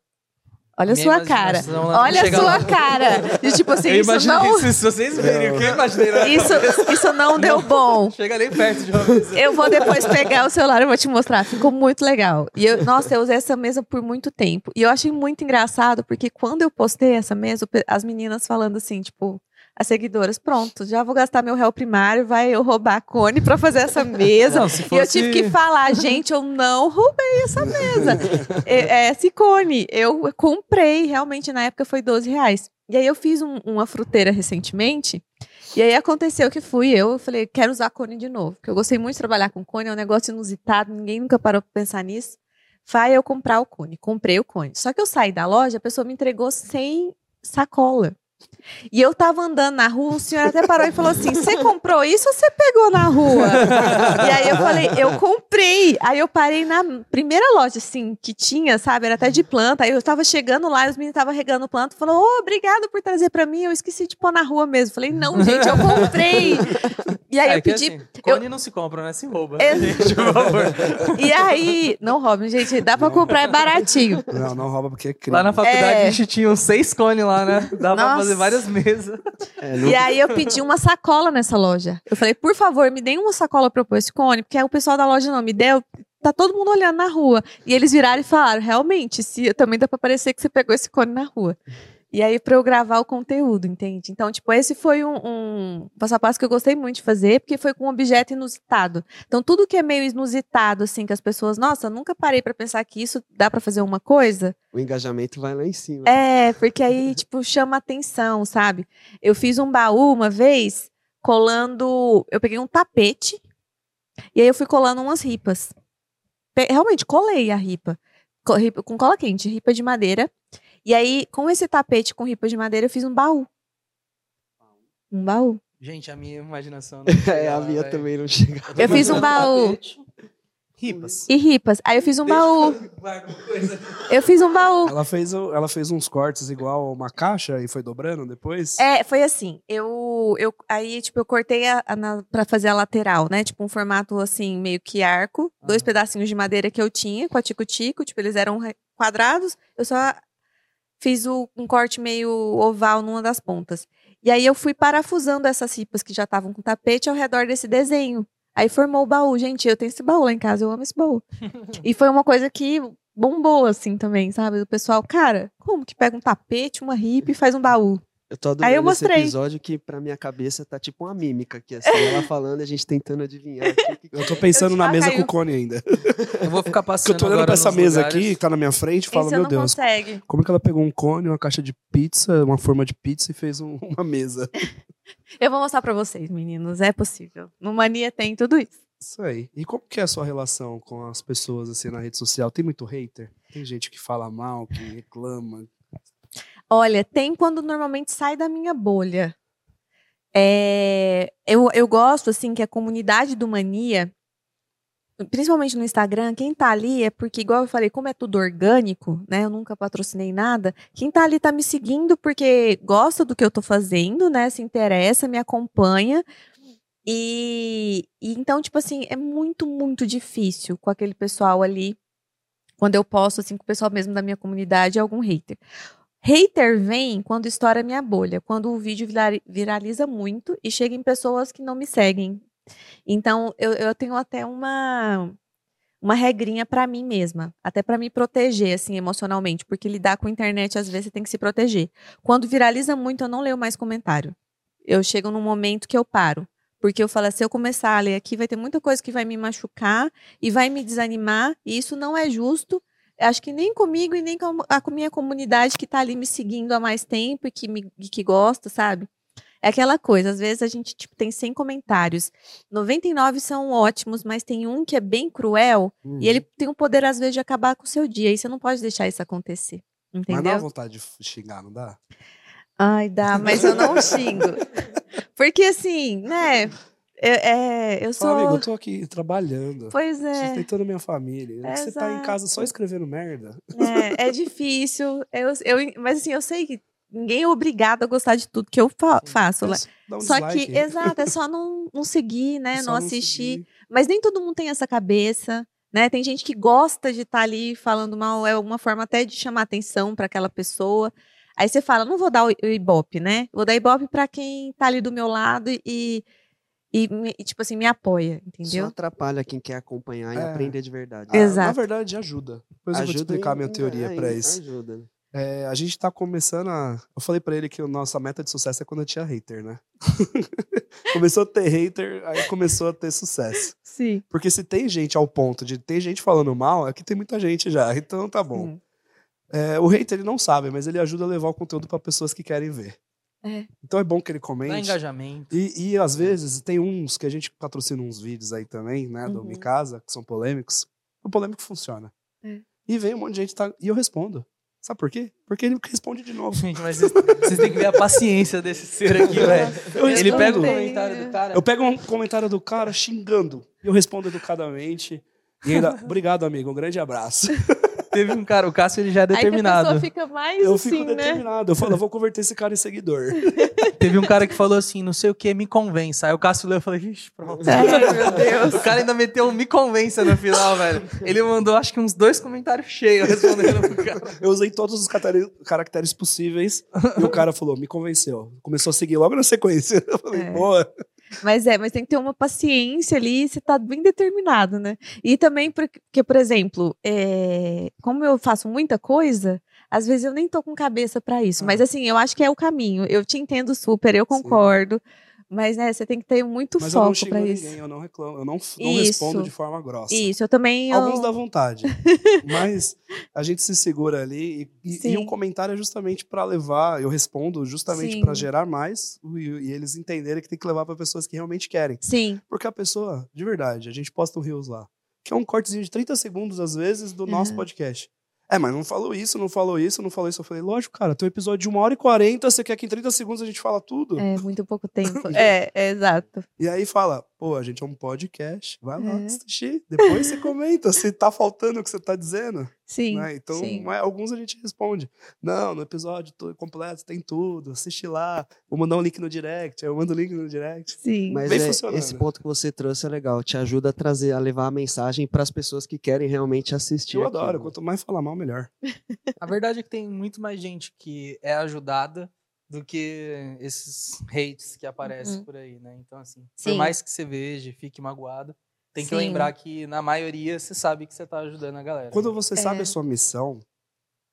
Olha a sua cara. Olha a sua lá. cara. De tipo assim, Eu isso imaginei não, isso, se vocês verem o que eu imaginei. na isso, isso não deu bom. Chega nem perto de uma. Eu vou depois pegar o celular e vou te mostrar. Ficou muito legal. E eu, nossa, eu usei essa mesa por muito tempo. E eu achei muito engraçado, porque quando eu postei essa mesa, as meninas falando assim, tipo, as seguidoras, pronto, já vou gastar meu réu primário, vai eu roubar a cone pra fazer essa mesa. Não, se E eu fosse- tive que falar, gente, eu não roubei essa mesa. é, é esse cone. Eu comprei, realmente, na época foi 12 reais. E aí eu fiz um- uma fruteira recentemente. E aí aconteceu que fui eu, eu falei, quero usar cone de novo. Porque eu gostei muito de trabalhar com cone, é um negócio inusitado, ninguém nunca parou pra pensar nisso. Vai eu comprar o cone. Comprei o cone. Só que eu saí da loja, a pessoa me entregou sem sacola. E eu tava andando na rua, o senhor até parou e falou assim: Você comprou isso ou você pegou na rua? e aí eu falei: Eu comprei. Aí eu parei na primeira loja, assim, que tinha, sabe? Era até de planta. Aí eu tava chegando lá e os meninos estavam regando planta. Falou: Ô, obrigado por trazer pra mim. Eu esqueci de pôr na rua mesmo. Falei: Não, gente, eu comprei. E aí É eu pedi. assim, cone não se compra, né? Se rouba. É- Gente, por favor. E aí. Não, Robin, gente, dá pra comprar, é baratinho. Não, não rouba porque é crime. Lá na faculdade É. a gente tinha uns seis cones lá, né? Dava pra Nossa. Fazer várias mesas. É, não- E aí eu pedi uma sacola nessa loja. Eu falei, por favor, me deem uma sacola pra eu pôr esse cone, porque aí o pessoal da loja não me deu. Tá todo mundo olhando na rua. E eles viraram e falaram, realmente, se, também dá pra parecer que você pegou esse cone na rua. E aí, pra eu gravar o conteúdo, entende? Então, tipo, esse foi um, um passo a passo que eu gostei muito de fazer, porque foi com um objeto inusitado. Então, tudo que é meio inusitado, assim, que as pessoas, nossa, nunca parei pra pensar que isso dá pra fazer uma coisa. O engajamento vai lá em cima. É, porque aí, tipo, chama atenção, sabe? Eu fiz um baú uma vez colando. Eu peguei um tapete e aí eu fui colando umas ripas. Realmente, colei a ripa- Com cola quente, ripa de madeira. E aí, com esse tapete com ripas de madeira, eu fiz um baú. Um baú. Gente, a minha imaginação. É, a minha também não chega. Eu fiz um baú. Ripas. E ripas. Aí eu fiz um baú. Eu fiz um baú. Ela fez, ela fez uns cortes igual uma caixa e foi dobrando depois? É, foi assim. Eu, eu aí tipo eu cortei a, a na- pra fazer a lateral, né? Tipo um formato assim meio que arco, dois Aham. pedacinhos de madeira que eu tinha com a tico-tico, tipo eles eram quadrados. Eu só fiz o- um corte meio oval numa das pontas. E aí eu fui parafusando essas ripas que já estavam com tapete ao redor desse desenho. Aí formou o baú. Gente, eu tenho esse baú lá em casa, eu amo esse baú. e foi uma coisa que bombou assim também, sabe? O pessoal, cara, como que pega um tapete, uma ripa e faz um baú? Eu tô adorando Aí eu esse episódio que pra minha cabeça tá tipo uma mímica aqui, assim, ela falando e a gente tentando adivinhar. aqui. Eu tô pensando Eu na mesa caiu. com o cone ainda. Eu vou ficar Porque passando eu tô olhando pra essa mesa lugares. aqui, que tá na minha frente, e falo, meu não Deus, consegue. como é que ela pegou um cone, uma caixa de pizza, uma forma de pizza e fez um- uma mesa? Eu vou mostrar pra vocês, meninos. É possível. No Mania tem tudo isso. Isso aí. E como que é a sua relação com as pessoas assim na rede social? Tem muito hater? Tem gente que fala mal, que reclama. Olha, tem quando normalmente sai da minha bolha. É, eu, eu gosto, assim, que a comunidade do Mania, principalmente no Instagram, quem tá ali é porque, igual eu falei, como é tudo orgânico, né? Eu nunca patrocinei nada. Quem tá ali tá me seguindo porque gosta do que eu tô fazendo, né? Se interessa, me acompanha. E, e então, tipo assim, é muito, muito difícil com aquele pessoal ali, quando eu posto, assim, com o pessoal mesmo da minha comunidade, algum hater. Hater vem quando estoura minha bolha, quando o vídeo virali- viraliza muito e chega em pessoas que não me seguem. Então, eu, eu tenho até uma uma regrinha pra mim mesma, até pra me proteger assim emocionalmente, porque lidar com a internet às vezes você tem que se proteger. Quando viraliza muito, eu não leio mais comentário. Eu chego num momento que eu paro, porque eu falo, se eu começar a ler aqui, vai ter muita coisa que vai me machucar e vai me desanimar, e isso não é justo. Acho que nem comigo e nem com a minha comunidade que tá ali me seguindo há mais tempo e que, me, e que gosta, sabe? É aquela coisa, às vezes a gente tipo, tem 100 comentários, 99 são ótimos, mas tem um que é bem cruel e ele tem o poder, às vezes, de acabar com o seu dia, e você não pode deixar isso acontecer. Mas dá Entendeu? vontade de xingar, não dá? Ai, dá, mas eu não xingo. Porque assim, né? É, é, eu sou. Amigo, eu tô aqui trabalhando. Pois é. Sustentando minha família. Você tá em casa só escrevendo merda. É, é difícil. Eu, eu, mas assim, eu sei que ninguém é obrigado a gostar de tudo que eu fa- faço. né? Um Só dislike. que, exato, é só não, não seguir, né? Só não assistir. seguir. Mas nem todo mundo tem essa cabeça, né? Tem gente que gosta de estar ali falando mal, é uma forma até de chamar atenção para aquela pessoa. Aí você fala, não vou dar o ibope, né? Vou dar ibope para quem tá ali do meu lado e, e, e, tipo assim, me apoia, Só entendeu? atrapalha quem quer acompanhar e É. aprender de verdade. Ah, Na Exato. verdade, ajuda. Depois eu vou te Ajuda explicar a minha teoria é, pra em- isso. Ajuda. É, a gente tá começando a. Eu falei pra ele que a nossa meta de sucesso é quando tinha hater, né? começou a ter hater, aí começou a ter sucesso. Sim. Porque se tem gente ao ponto de ter gente falando mal, é que tem muita gente já. Então tá bom. Sim. É, o hater ele não sabe, mas ele ajuda a levar o conteúdo pra pessoas que querem ver. É. Então é bom que ele Dá comente. engajamento. E, e às vezes tem uns que a gente patrocina uns vídeos aí também, né, do Uhum. Mikasa, que são polêmicos. O polêmico funciona. É. E vem um monte de gente tá, e eu respondo. Sabe por quê? Porque ele responde de novo. Gente, mas vocês, têm que ver a paciência desse ser aqui, velho. Eu Ele pega o respondo. comentário do cara. Eu pego um comentário do cara xingando. E eu respondo educadamente. E ainda, obrigado, amigo. Um grande abraço. Teve um cara, o Cássio ele já é Aí que a determinado. pessoa fica mais Eu assim, fico né? determinado. Eu falo, eu vou converter esse cara em seguidor. Teve um cara que falou assim, não sei o que, me convença. Aí o Cássio leu e falei, ixi, pronto. Ai, meu Deus. O cara ainda meteu um me convença no final, velho. Ele mandou acho que uns dois comentários cheios respondendo pro cara. Eu usei todos os caracteres possíveis. E o cara falou, me convenceu. Começou a seguir logo na sequência. Eu falei, É. boa. Mas é, mas tem que ter uma paciência ali, você tá bem determinado, né? E também porque, por exemplo, é, como eu faço muita coisa, às vezes eu nem tô com cabeça pra isso. Ah. Mas assim, eu acho que é o caminho. Eu te entendo super, eu Sim. Mas né, você tem que ter muito Mas eu não foco xingo pra ninguém, isso. eu não reclamo. Eu não, não Isso. respondo de forma grossa. Isso, eu também. Alguns eu... dá vontade. mas a gente se segura ali. E, e, e um comentário é justamente pra levar. Eu respondo justamente pra gerar mais e, e eles entenderem que tem que levar pra pessoas que realmente querem. Sim, Porque a pessoa, de verdade, a gente posta um Reels lá, que é um cortezinho de 30 segundos, às vezes, do nosso Uhum. podcast. É, mas não falou isso, não falou isso, não falou isso. Eu falei, lógico, cara, tem um episódio de uma hora e quarenta, você quer que em 30 segundos a gente fala tudo? É, muito pouco tempo. é, é, exato. E aí fala, pô, a gente é um podcast, vai lá É. assistir. Depois você comenta se tá faltando o que você tá dizendo. Sim. né? Então, sim. mas alguns a gente responde. Não, no episódio todo completo tem tudo, assiste lá. Vou mandar um link no direct, eu mando o link no direct. Sim. Mas Bem é, funcionando. esse ponto que você trouxe é legal. Te ajuda a trazer, a levar a mensagem para as pessoas que querem realmente assistir. Eu adoro, aquilo. quanto mais falar mal, melhor. A verdade é que tem muito mais gente que é ajudada do que esses hates que aparecem Uhum. por aí, né? Então, assim, Sim. por mais que você veja, e fique magoado, tem que Sim. lembrar que, na maioria, você sabe que você tá ajudando a galera. Quando você sabe É. a sua missão,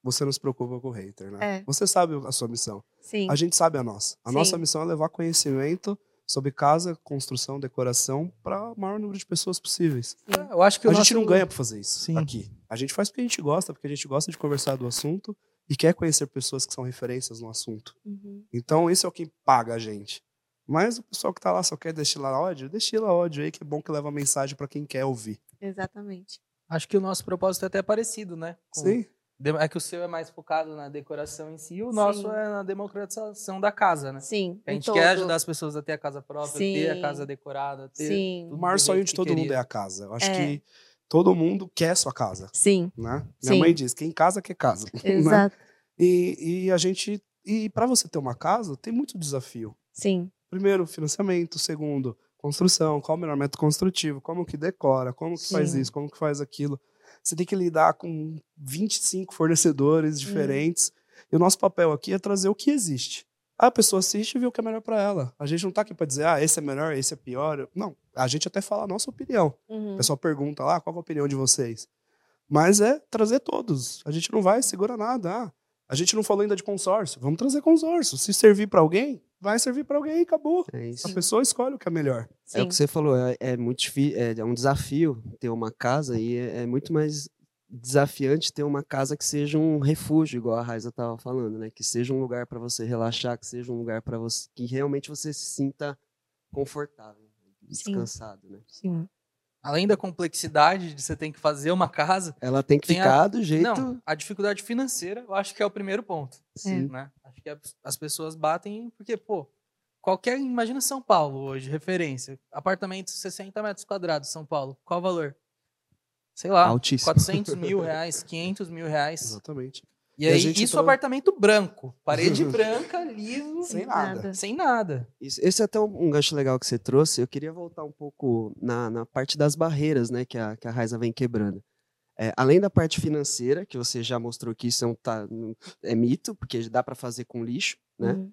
você não se preocupa com o hater, né? É. Você sabe a sua missão. Sim. A gente sabe a nossa. A Sim. nossa missão é levar conhecimento sobre casa, construção, decoração para o maior número de pessoas possíveis. É, Eu acho que o a gente não ganha por fazer isso Sim. aqui. A gente faz porque a gente gosta, porque a gente gosta de conversar do assunto e quer conhecer pessoas que são referências no assunto. Uhum. Então, isso é o que paga a gente. Mas o pessoal que tá lá só quer destilar ódio, destila ódio aí, que é bom que leva mensagem para quem quer ouvir. Exatamente. Acho que o nosso propósito é até parecido, né? Com- Sim. É que o seu é mais focado na decoração em si, e o Sim. nosso é na democratização da casa, né? Sim. A em gente todo. quer ajudar as pessoas a ter a casa própria, ter a Sim. casa decorada, ter Sim. O maior sonho de que todo queria. mundo é a casa. Eu acho É. que todo mundo quer sua casa, Sim. né? Sim. Minha mãe diz, quem casa quer casa. né? Exato. E, e a gente. E para você ter uma casa, tem muito desafio. Sim. Primeiro, financiamento. Segundo, construção. Qual o melhor método construtivo? Como que decora? Como que faz Sim. isso? Como que faz aquilo? Você tem que lidar com 25 fornecedores diferentes. E o nosso papel aqui é trazer o que existe. A pessoa assiste e vê o que é melhor para ela. A gente não tá aqui para dizer, ah, esse é melhor, esse é pior. Não. A gente até fala a nossa opinião. Uhum. O pessoal pergunta lá, qual é a opinião de vocês? Mas é trazer todos. A gente não vai segurar nada. Ah, a gente não falou ainda de consórcio. Vamos trazer consórcio. Se servir para alguém, vai servir para alguém e acabou. É isso. A pessoa escolhe o que é melhor. É o Sim. que você falou, é, é muito difícil, é, é um desafio ter uma casa e é, é muito mais desafiante ter uma casa que seja um refúgio, igual a Raiza estava falando, né? Que seja um lugar para você relaxar, que seja um lugar para você que realmente você se sinta confortável, descansado, né? Sim. Além da complexidade de você ter que fazer uma casa, Ela tem que Tem a- ficar do jeito, não, a dificuldade financeira, eu acho que é o primeiro ponto, sim. né? Acho que as- as pessoas batem porque, pô, qualquer, imagina São Paulo hoje, referência, apartamento 60 metros quadrados, São Paulo, qual o valor? Sei lá, Altíssimo. 400 mil reais, 500 mil reais. Exatamente. E E aí, gente isso entrou- apartamento branco, parede branca, liso, Sem nada. sem nada. Isso- esse é até um, um gancho legal que você trouxe. Eu queria voltar um pouco na, na parte das barreiras, né, que a, que a Raiza vem quebrando. É, além da parte financeira, que você já mostrou que isso é, um, tá, é mito, porque dá para fazer com lixo, né? Uhum.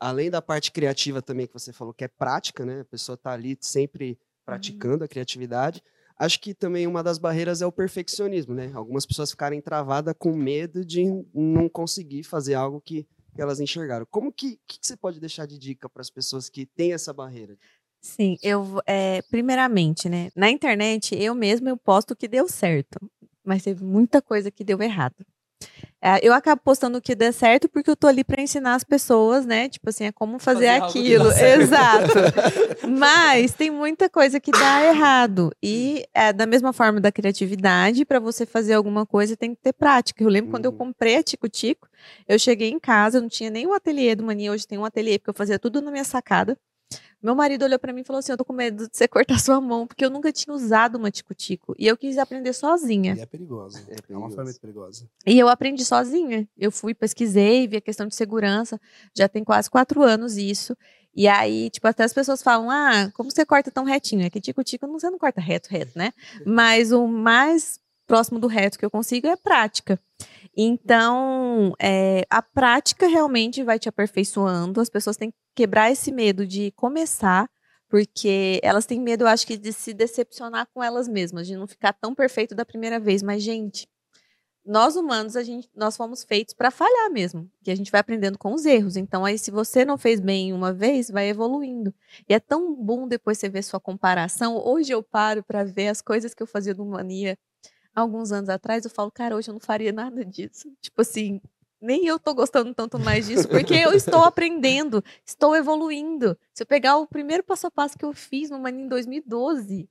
Além da parte criativa também que você falou que é prática, né? A pessoa tá ali sempre praticando a criatividade. Acho que também uma das barreiras é o perfeccionismo, né? Algumas pessoas ficarem travadas com medo de não conseguir fazer algo que, elas enxergaram. Como que, que, você pode deixar de dica para as pessoas que têm essa barreira? Sim, eu é, primeiramente, né? Na internet, eu mesma eu posto o que deu certo, mas teve muita coisa que deu errado. É, eu acabo postando o que deu certo porque eu tô ali para ensinar as pessoas, né? Tipo assim, é como fazer, Fazer aquilo. Exato. Mas tem muita coisa que dá errado. E é, da mesma forma da criatividade, para você fazer alguma coisa tem que ter prática. Eu lembro quando eu Uhum. comprei a Tico Tico, eu cheguei em casa, eu não tinha nem o ateliê do Mania, hoje tem um ateliê, porque eu fazia tudo na minha sacada. Meu marido olhou pra mim e falou assim: Eu tô com medo de você cortar sua mão, porque eu nunca tinha usado uma tico-tico. E eu quis aprender sozinha. E é perigoso. É É, uma ferramenta perigosa. E eu aprendi sozinha. Eu fui, pesquisei, vi a questão de segurança. Já tem quase quatro anos isso. E aí, tipo, até as pessoas falam: Ah, como você corta tão retinho? É que tico-tico você não corta reto, reto, né? Mas o mais próximo do reto que eu consigo é prática. Então, é, a prática realmente vai te aperfeiçoando. As pessoas têm que quebrar esse medo de começar, porque elas têm medo, eu acho que, de se decepcionar com elas mesmas, de não ficar tão perfeito da primeira vez. Mas, gente, nós humanos, a gente, nós fomos feitos para falhar mesmo, que a gente vai aprendendo com os erros. Então, aí, se você não fez bem uma vez, vai evoluindo. E é tão bom depois você ver sua comparação. Hoje eu paro para ver as coisas que eu fazia no Mania alguns anos atrás. Eu falo, cara, hoje eu não faria nada disso. Tipo assim, nem eu tô gostando tanto mais disso, porque eu estou aprendendo, estou evoluindo. Se eu pegar o primeiro passo a passo que eu fiz no Mania em 2012,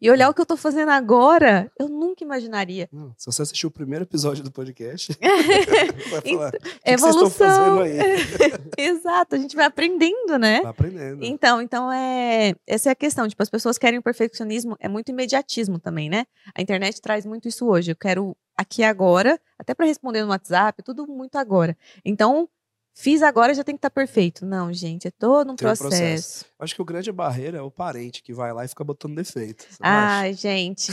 E olhar o que eu tô fazendo agora, eu nunca imaginaria. Não, se você assistiu o primeiro episódio do podcast, vai Então, falar. "O que que Evolução. aí? Exato, a gente vai aprendendo, né? Tá aprendendo. Então, então é essa é a questão. Tipo, as pessoas querem o perfeccionismo, é muito imediatismo também, né? A internet traz muito isso hoje. Eu quero aqui agora, até para responder no WhatsApp, tudo muito agora. Então, fiz agora já tem que estar perfeito. Não, gente, é todo um Tem um processo. processo. Acho que o grande barreira é o parente que vai lá e fica botando defeito. acha? Ai, gente,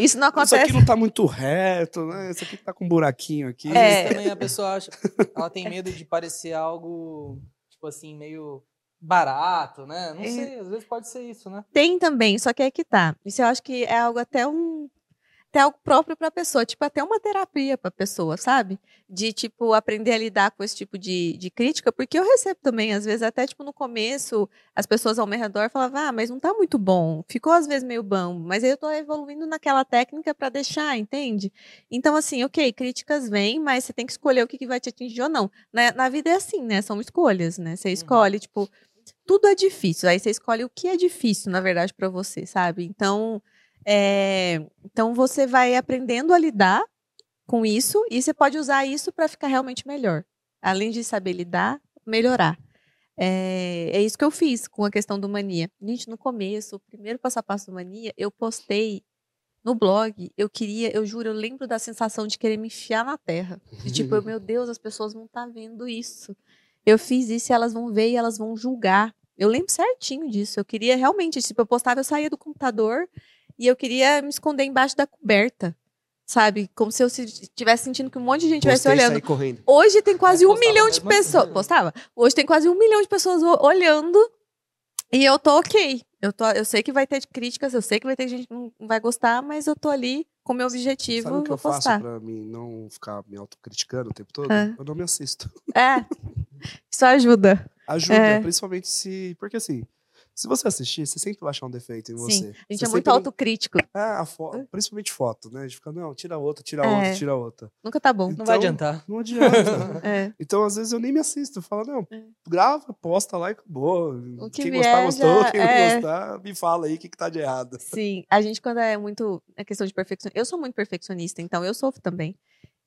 isso não Isso acontece. aqui não tá muito reto, né? Isso aqui tá com um buraquinho aqui. É. vezes também a pessoa acha, ela tem medo de parecer algo, tipo assim, meio barato, né? Não É. sei, às vezes pode ser isso, né? Tem também, só que é que tá. Isso eu acho que é algo até um até algo próprio para a pessoa, tipo até uma terapia para a pessoa, sabe? De tipo aprender a lidar com esse tipo de, de crítica, porque eu recebo também às vezes até tipo no começo as pessoas ao meu redor falavam: "Ah, mas não tá muito bom". Ficou às vezes meio bambo, mas aí eu tô evoluindo naquela técnica para deixar, entende? Então assim, OK, críticas vêm, mas você tem que escolher o que, que vai te atingir ou não. Na, na vida é assim, né? São escolhas, né? Você escolhe, tipo, tudo é difícil. Aí você escolhe o que é difícil, na verdade, para você, sabe? Então, é, então você vai aprendendo a lidar com isso e você pode usar isso para ficar realmente melhor. Além de saber lidar, melhorar. É, é isso que eu fiz com a questão do mania. Gente, no começo, o primeiro passo a passo do mania, eu postei no blog, eu queria, eu juro, eu lembro da sensação de querer me enfiar na terra. De tipo, eu, meu Deus, as pessoas vão estar vendo isso. Eu fiz isso e elas vão ver e elas vão julgar. Eu lembro certinho disso. Eu queria realmente, tipo, eu postava, eu saía do computador e eu queria me esconder embaixo da coberta. Sabe? Como se eu estivesse sentindo que um monte de gente estivesse olhando. correndo. Hoje tem quase um milhão de pessoas. Postava? Hoje tem quase um milhão de pessoas olhando e eu tô ok. Eu, tô, eu sei que vai ter críticas, eu sei que vai ter gente que não vai gostar, mas eu tô ali com o meu objetivo. Sabe o que eu faço postar. pra mim não ficar me autocriticando o tempo todo? Ah. Eu não me assisto. É. Isso ajuda. Ajuda, É. principalmente se. Porque assim, se você assistir, você sempre vai achar um defeito em Sim, você. A gente Você é muito não- autocrítico. Ah, a fo- principalmente foto, né? A gente fica, não, tira outra, tira É. outra, tira outra. Nunca tá bom. Não vai Então, adiantar. Não adianta. É. então, às vezes, eu nem me assisto. Eu falo, não, É. grava, posta lá e acabou. O que quem vier gostar, gostou. já- Quem é. não gostar, me fala aí o que, que tá de errado. Sim, a gente quando é muito a questão de perfeccionismo, eu sou muito perfeccionista, então eu sofro também.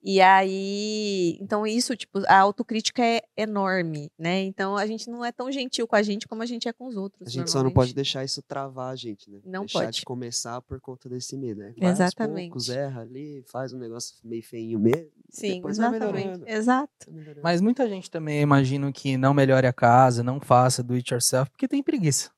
E aí, então isso, tipo, a autocrítica é enorme, né? Então a gente não é tão gentil com a gente como a gente é com os outros. A gente só não pode deixar isso travar a gente, né? Não deixar pode. de começar por conta desse medo, né? Vai Exatamente. poucos, erra ali, faz um negócio meio feinho mesmo. Sim, exatamente. Exato. Mas muita gente também, imagino que não melhore a casa, não faça do it yourself, porque tem preguiça.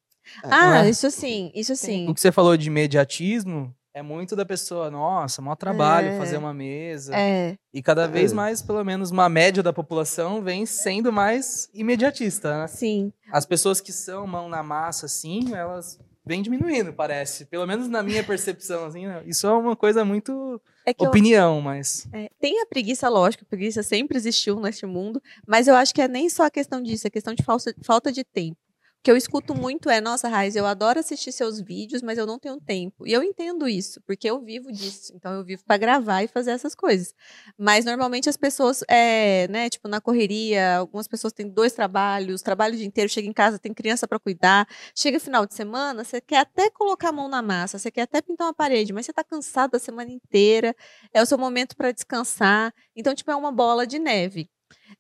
Ah, é? isso sim, isso sim. O que você falou de imediatismo é muito da pessoa, nossa, maior trabalho É. fazer uma mesa. É, E cada vez É. mais, pelo menos uma média da população vem sendo mais imediatista, né? sim. As pessoas que são mão na massa, assim, elas vêm diminuindo, parece. Pelo menos na minha percepção, assim, né? Isso é uma coisa muito É que eu, opinião, mas... É, tem a preguiça, lógico, a preguiça sempre existiu neste mundo, mas eu acho que é nem só a questão disso, é questão de falsa- falta de tempo. Que eu escuto muito é, nossa, Raiz, eu adoro assistir seus vídeos, mas eu não tenho tempo. E eu entendo isso, porque eu vivo disso. Então eu vivo para gravar e fazer essas coisas. Mas normalmente as pessoas, é, né, tipo, na correria, algumas pessoas têm dois trabalhos, trabalho o dia inteiro, chega em casa, tem criança para cuidar. Chega final de semana, você quer até colocar a mão na massa, você quer até pintar uma parede, mas você tá cansado da semana inteira é o seu momento para descansar. Então, tipo, é uma bola de neve.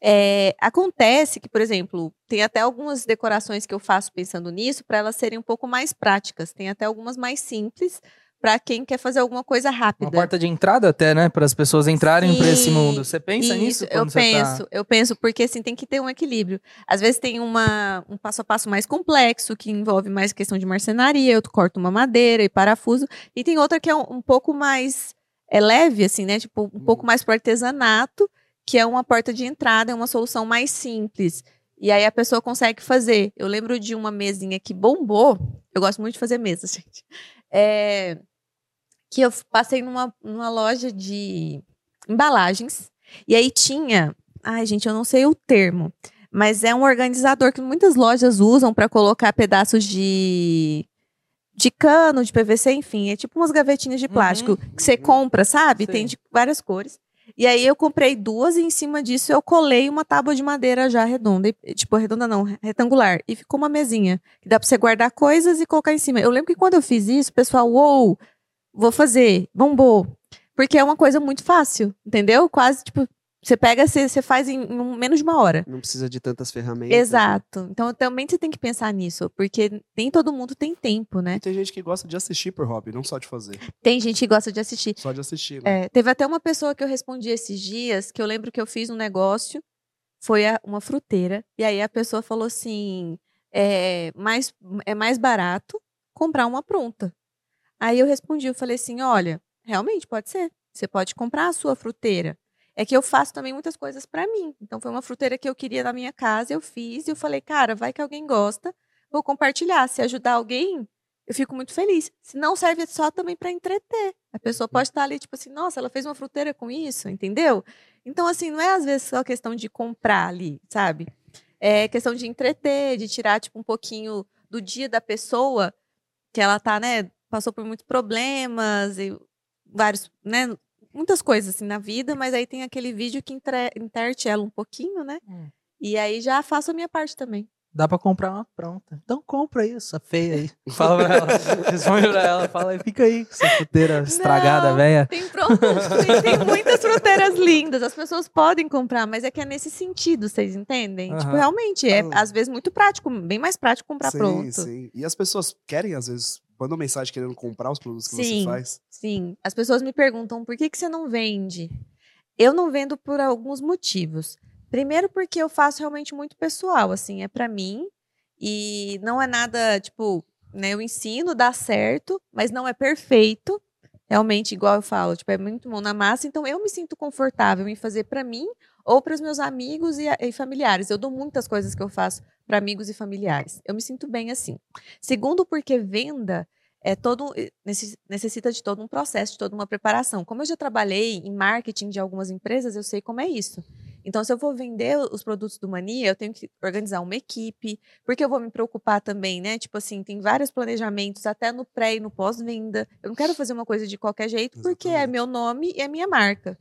É, acontece que, por exemplo, tem até algumas decorações que eu faço pensando nisso para elas serem um pouco mais práticas. Tem até algumas mais simples para quem quer fazer alguma coisa rápida. Uma porta de entrada até, né? Para as pessoas entrarem para esse mundo. Você pensa nisso Isso, eu quando você penso, tá... eu penso, porque assim tem que ter um equilíbrio. Às vezes tem uma, um passo a passo mais complexo, que envolve mais questão de marcenaria, eu corto uma madeira e parafuso, e tem outra que é um, um pouco mais é leve, assim, né? Tipo, um pouco mais pro artesanato, que é uma porta de entrada, é uma solução mais simples. E aí a pessoa consegue fazer. Eu lembro de uma mesinha que bombou. Eu gosto muito de fazer mesas, gente. É, que eu passei numa, numa loja de embalagens. E aí tinha. Ai, gente, eu não sei o termo. Mas é um organizador que muitas lojas usam para colocar pedaços de. De cano, de PVC, enfim. É tipo umas gavetinhas de plástico Uhum, que você compra, sabe? Sei. Tem de várias cores. E aí eu comprei duas e em cima disso eu colei uma tábua de madeira já redonda, e- tipo redonda não, retangular, e ficou uma mesinha que dá pra você guardar coisas e colocar em cima. Eu lembro que quando eu fiz isso, o pessoal, uou, vou fazer, bombou. Porque é uma coisa muito fácil, entendeu? Quase tipo, você pega, você, você faz em, um- menos de uma hora. Não precisa de tantas ferramentas. né? Exato. Então também você tem que pensar nisso, porque nem todo mundo tem tempo, né? E tem gente que gosta de assistir por hobby, não só de fazer. Tem gente que gosta de assistir. Só de assistir, né? É, teve até uma pessoa que eu respondi esses dias, que eu lembro que eu fiz um negócio, foi a- uma fruteira, e aí a pessoa falou assim: é mais, é mais barato comprar uma pronta. Aí eu respondi, eu falei assim: olha, realmente pode ser. Você pode comprar a sua fruteira. É que eu faço também muitas coisas para mim. Então foi uma fruteira que eu queria na minha casa, eu fiz e eu falei, cara, vai que alguém gosta, vou compartilhar. Se ajudar alguém, eu fico muito feliz. Se não serve só também para entreter. A pessoa pode estar ali, tipo assim, nossa, ela fez uma fruteira com isso, entendeu? Então, assim, não é às vezes só questão de comprar ali, sabe? É questão de entreter, de tirar, tipo, um pouquinho do dia da pessoa, que ela tá, né, passou por muitos problemas e vários, né, muitas coisas assim na vida, mas aí tem aquele vídeo que entre, enterte ela um pouquinho, né? Hum. E aí já faço a minha parte também. Dá pra comprar uma pronta. Então compra isso, a feia aí. Fala pra ela. Responde pra ela. Fala aí, fica aí com essa fruteira estragada, velha. Tem pronto, tem, tem muitas fruteiras lindas, as pessoas podem comprar, mas é que é nesse sentido, vocês entendem? Tipo, Aham. realmente, é Ah. às vezes muito prático, bem mais prático comprar sim, pronto. sim. E as pessoas querem, às vezes, mandam mensagem querendo comprar os produtos que Sim. você faz. Sim, as pessoas me perguntam por que, que você não vende? Eu não vendo por alguns motivos. Primeiro porque eu faço realmente muito pessoal, assim, é pra mim e não é nada, tipo, né, eu ensino, dá certo, mas não é perfeito. Realmente, igual eu falo, tipo, é muito mão na massa, então eu me sinto confortável em fazer pra mim ou para os meus amigos e, e familiares. Eu dou muitas coisas que eu faço para amigos e familiares. Eu me sinto bem assim. Segundo, porque venda é todo necess- necessita de todo um processo, de toda uma preparação. Como eu já trabalhei em marketing de algumas empresas, eu sei como é isso. Então, se eu vou vender os produtos do Mania, eu tenho que organizar uma equipe, porque eu vou me preocupar também, né? Tipo assim, tem vários planejamentos, até no pré e no pós-venda. Eu não quero fazer uma coisa de qualquer jeito, porque é meu nome e é minha marca.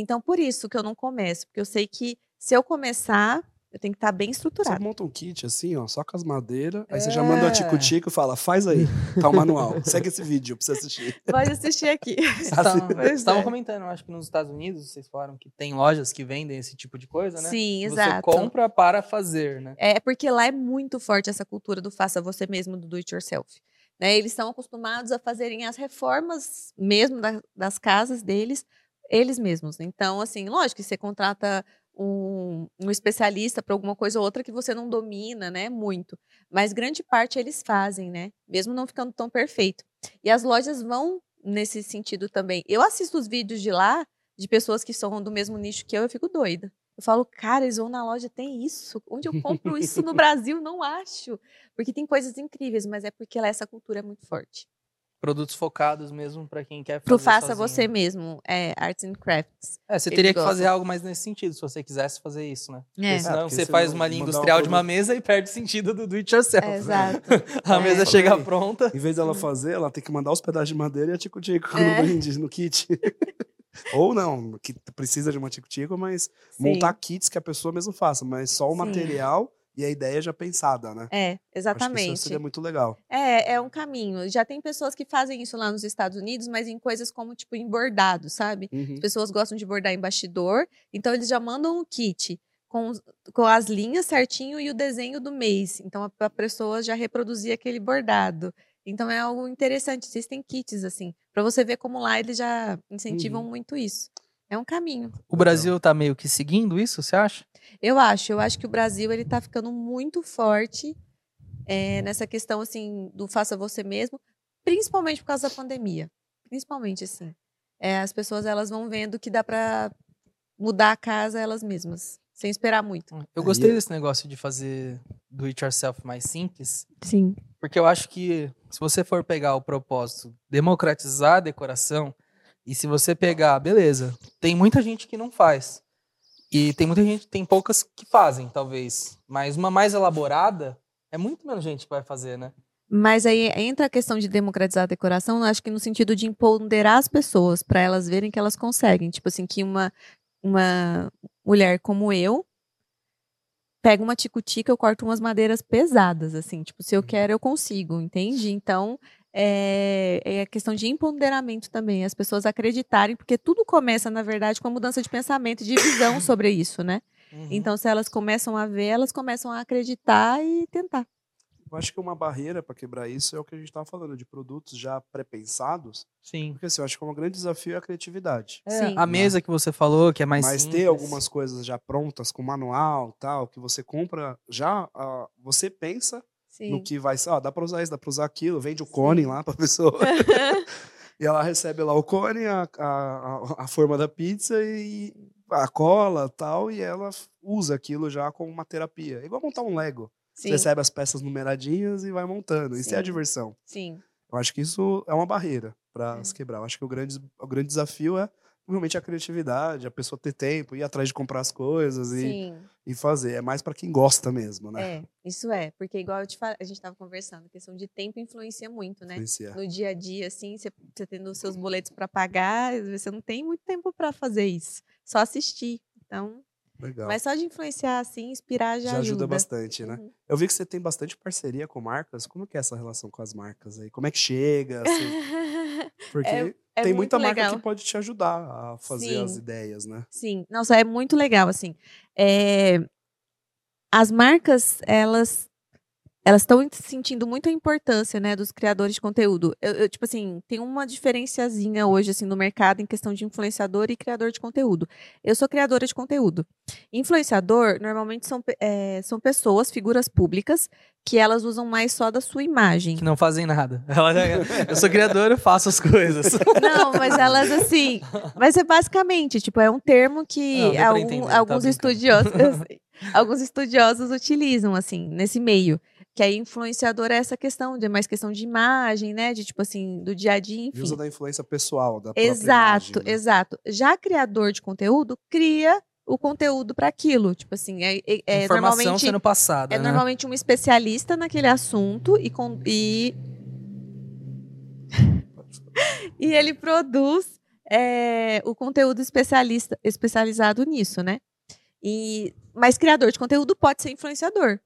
Então, por isso que eu não começo, porque eu sei que se eu começar, eu tenho que estar bem Você estruturado. monta um kit assim, ó, só com as madeiras. Aí você É. já manda o tico-tico e fala, faz aí, tá o manual. Segue esse vídeo pra você assistir. Pode assistir aqui. Assim. Vocês estavam é. comentando, eu acho que nos Estados Unidos, vocês falaram que tem lojas que vendem esse tipo de coisa, né? Sim, Você exato. compra para fazer, né? É porque lá é muito forte essa cultura do faça você mesmo, do do it yourself. Né? Eles estão acostumados a fazerem as reformas mesmo da- das casas deles, eles mesmos. Então, assim, lógico que você contrata um, um especialista para alguma coisa ou outra que você não domina, né? Muito. Mas grande parte eles fazem, né? Mesmo não ficando tão perfeito. E as lojas vão nesse sentido também. Eu assisto os vídeos de lá, de pessoas que são do mesmo nicho que eu, eu fico doida. Eu falo, cara, eles vão na loja, tem isso? Onde eu compro isso no Brasil? Não acho. Porque tem coisas incríveis, mas é porque lá essa cultura é muito forte. Produtos focados mesmo para quem quer fazer Pro faça sozinho. você mesmo, é Arts and Crafts. É, você teria que gostam. fazer algo mais nesse sentido, se você quisesse fazer isso, né? Porque É, senão porque você faz uma linha mandar um industrial de uma mesa e perde o sentido do do it yourself. É, exato. A É. mesa chega pronta. Em vez dela fazer, ela tem que mandar os pedaços de madeira e a tico-tico É. no brinde, no kit. Ou não, que precisa de uma tico-tico, mas Sim. montar kits que a pessoa mesmo faça, mas só o Sim. material e a ideia já pensada, né? É, Acho que exatamente. isso seria muito legal. É, é um caminho. Já tem pessoas que fazem isso lá nos Estados Unidos, mas em coisas como, tipo, em bordado, sabe? Uhum. As pessoas gostam de bordar em bastidor, então eles já mandam um kit com, com as linhas certinho e o desenho do mês. Então a, a pessoa já reproduzir aquele bordado. Então é algo interessante. Existem kits assim, para você ver como lá eles já incentivam Uhum. muito isso. É um caminho. O Brasil tá meio que seguindo isso, você acha? Eu acho, eu acho que o Brasil ele tá ficando muito forte é, nessa questão assim do faça você mesmo, principalmente por causa da pandemia. Principalmente assim, É, as pessoas elas vão vendo que dá para mudar a casa elas mesmas, sem esperar muito. Eu Aí gostei desse negócio de fazer do it yourself mais simples, Sim. porque eu acho que se você for pegar o propósito, democratizar a decoração, e se você pegar, beleza, tem muita gente que não faz. E tem muita gente, tem poucas que fazem, talvez. Mas uma mais elaborada, é muito menos gente que vai fazer, né? Mas aí entra a questão de democratizar a decoração, acho que no sentido de empoderar as pessoas, para elas verem que elas conseguem. Tipo assim, que uma uma mulher como eu pega uma ticutica, eu corto umas madeiras pesadas, assim, tipo, se eu quero, eu consigo, entende? Então, é, é a questão de empoderamento também, as pessoas acreditarem, porque tudo começa, na verdade, com a mudança de pensamento, de visão sobre isso, né? Uhum. Então, se elas começam a ver, elas começam a acreditar e tentar. Eu acho que uma barreira para quebrar isso é o que a gente estava falando, de produtos já pré-pensados. Sim. Porque assim, eu acho que um grande desafio é a criatividade. É, Sim. a mesa que você falou, que é mais Mas simples. ter algumas coisas já prontas, com manual tal, que você compra já, ah, você pensa Sim. no que vai ser. Ah, dá para usar isso, dá para usar aquilo, vende o cone lá para pessoa. e ela recebe lá o cone, a, a, a- forma da pizza e a cola tal, e ela usa aquilo já como uma terapia. É igual montar um Lego. Você Sim, recebe as peças numeradinhas e vai montando. Isso é a Sim. diversão. sim, Eu acho que isso é uma barreira para É. se quebrar. Eu acho que o grande, o grande desafio é realmente a criatividade, a pessoa ter tempo, ir atrás de comprar as coisas e, sim. e fazer. É mais para quem gosta mesmo, né? É, isso é, porque igual eu te a gente estava conversando, a questão de tempo influencia muito, né? Influenciar. No dia a dia, assim, você você tendo os seus boletos para pagar, às vezes você não tem muito tempo para fazer isso, só assistir. Então, Legal. mas só de influenciar, assim, inspirar já, Já ajuda bastante, né? Uhum. Eu vi que você tem bastante parceria com marcas. Como que é essa relação com as marcas aí? Como é que chega? assim? Porque É tem muito muita marca legal. que pode te ajudar a fazer Sim. as ideias, né? Sim, nossa, é muito legal, assim. É, as marcas, elas elas estão sentindo muito a importância, né, dos criadores de conteúdo. Eu, eu, tipo assim, tem uma diferenciazinha hoje, assim, no mercado em questão de influenciador e criador de conteúdo. Eu sou criadora de conteúdo. Influenciador, normalmente, são, é, são pessoas, figuras públicas, que elas usam mais só da sua imagem. Que não fazem nada. Ela- eu sou criadora, eu faço as coisas. Não, mas elas assim. Mas é basicamente, tipo, é um termo que Não, algum- entender, tá alguns brincando. estudiosos. alguns estudiosos utilizam, assim, nesse meio. Que aí influenciador é essa questão, de mais questão de imagem, né? De tipo assim, do dia a dia, E enfim. usa da influência pessoal, da própria Exato, imagem, né? exato. Já criador de conteúdo cria o conteúdo para aquilo. Tipo assim, é, é- é Informação normalmente. sendo passada, É né? normalmente um especialista naquele assunto e, com, e, e ele produz é, o conteúdo especialista, especializado nisso, né? E, mas criador de conteúdo pode ser influenciador.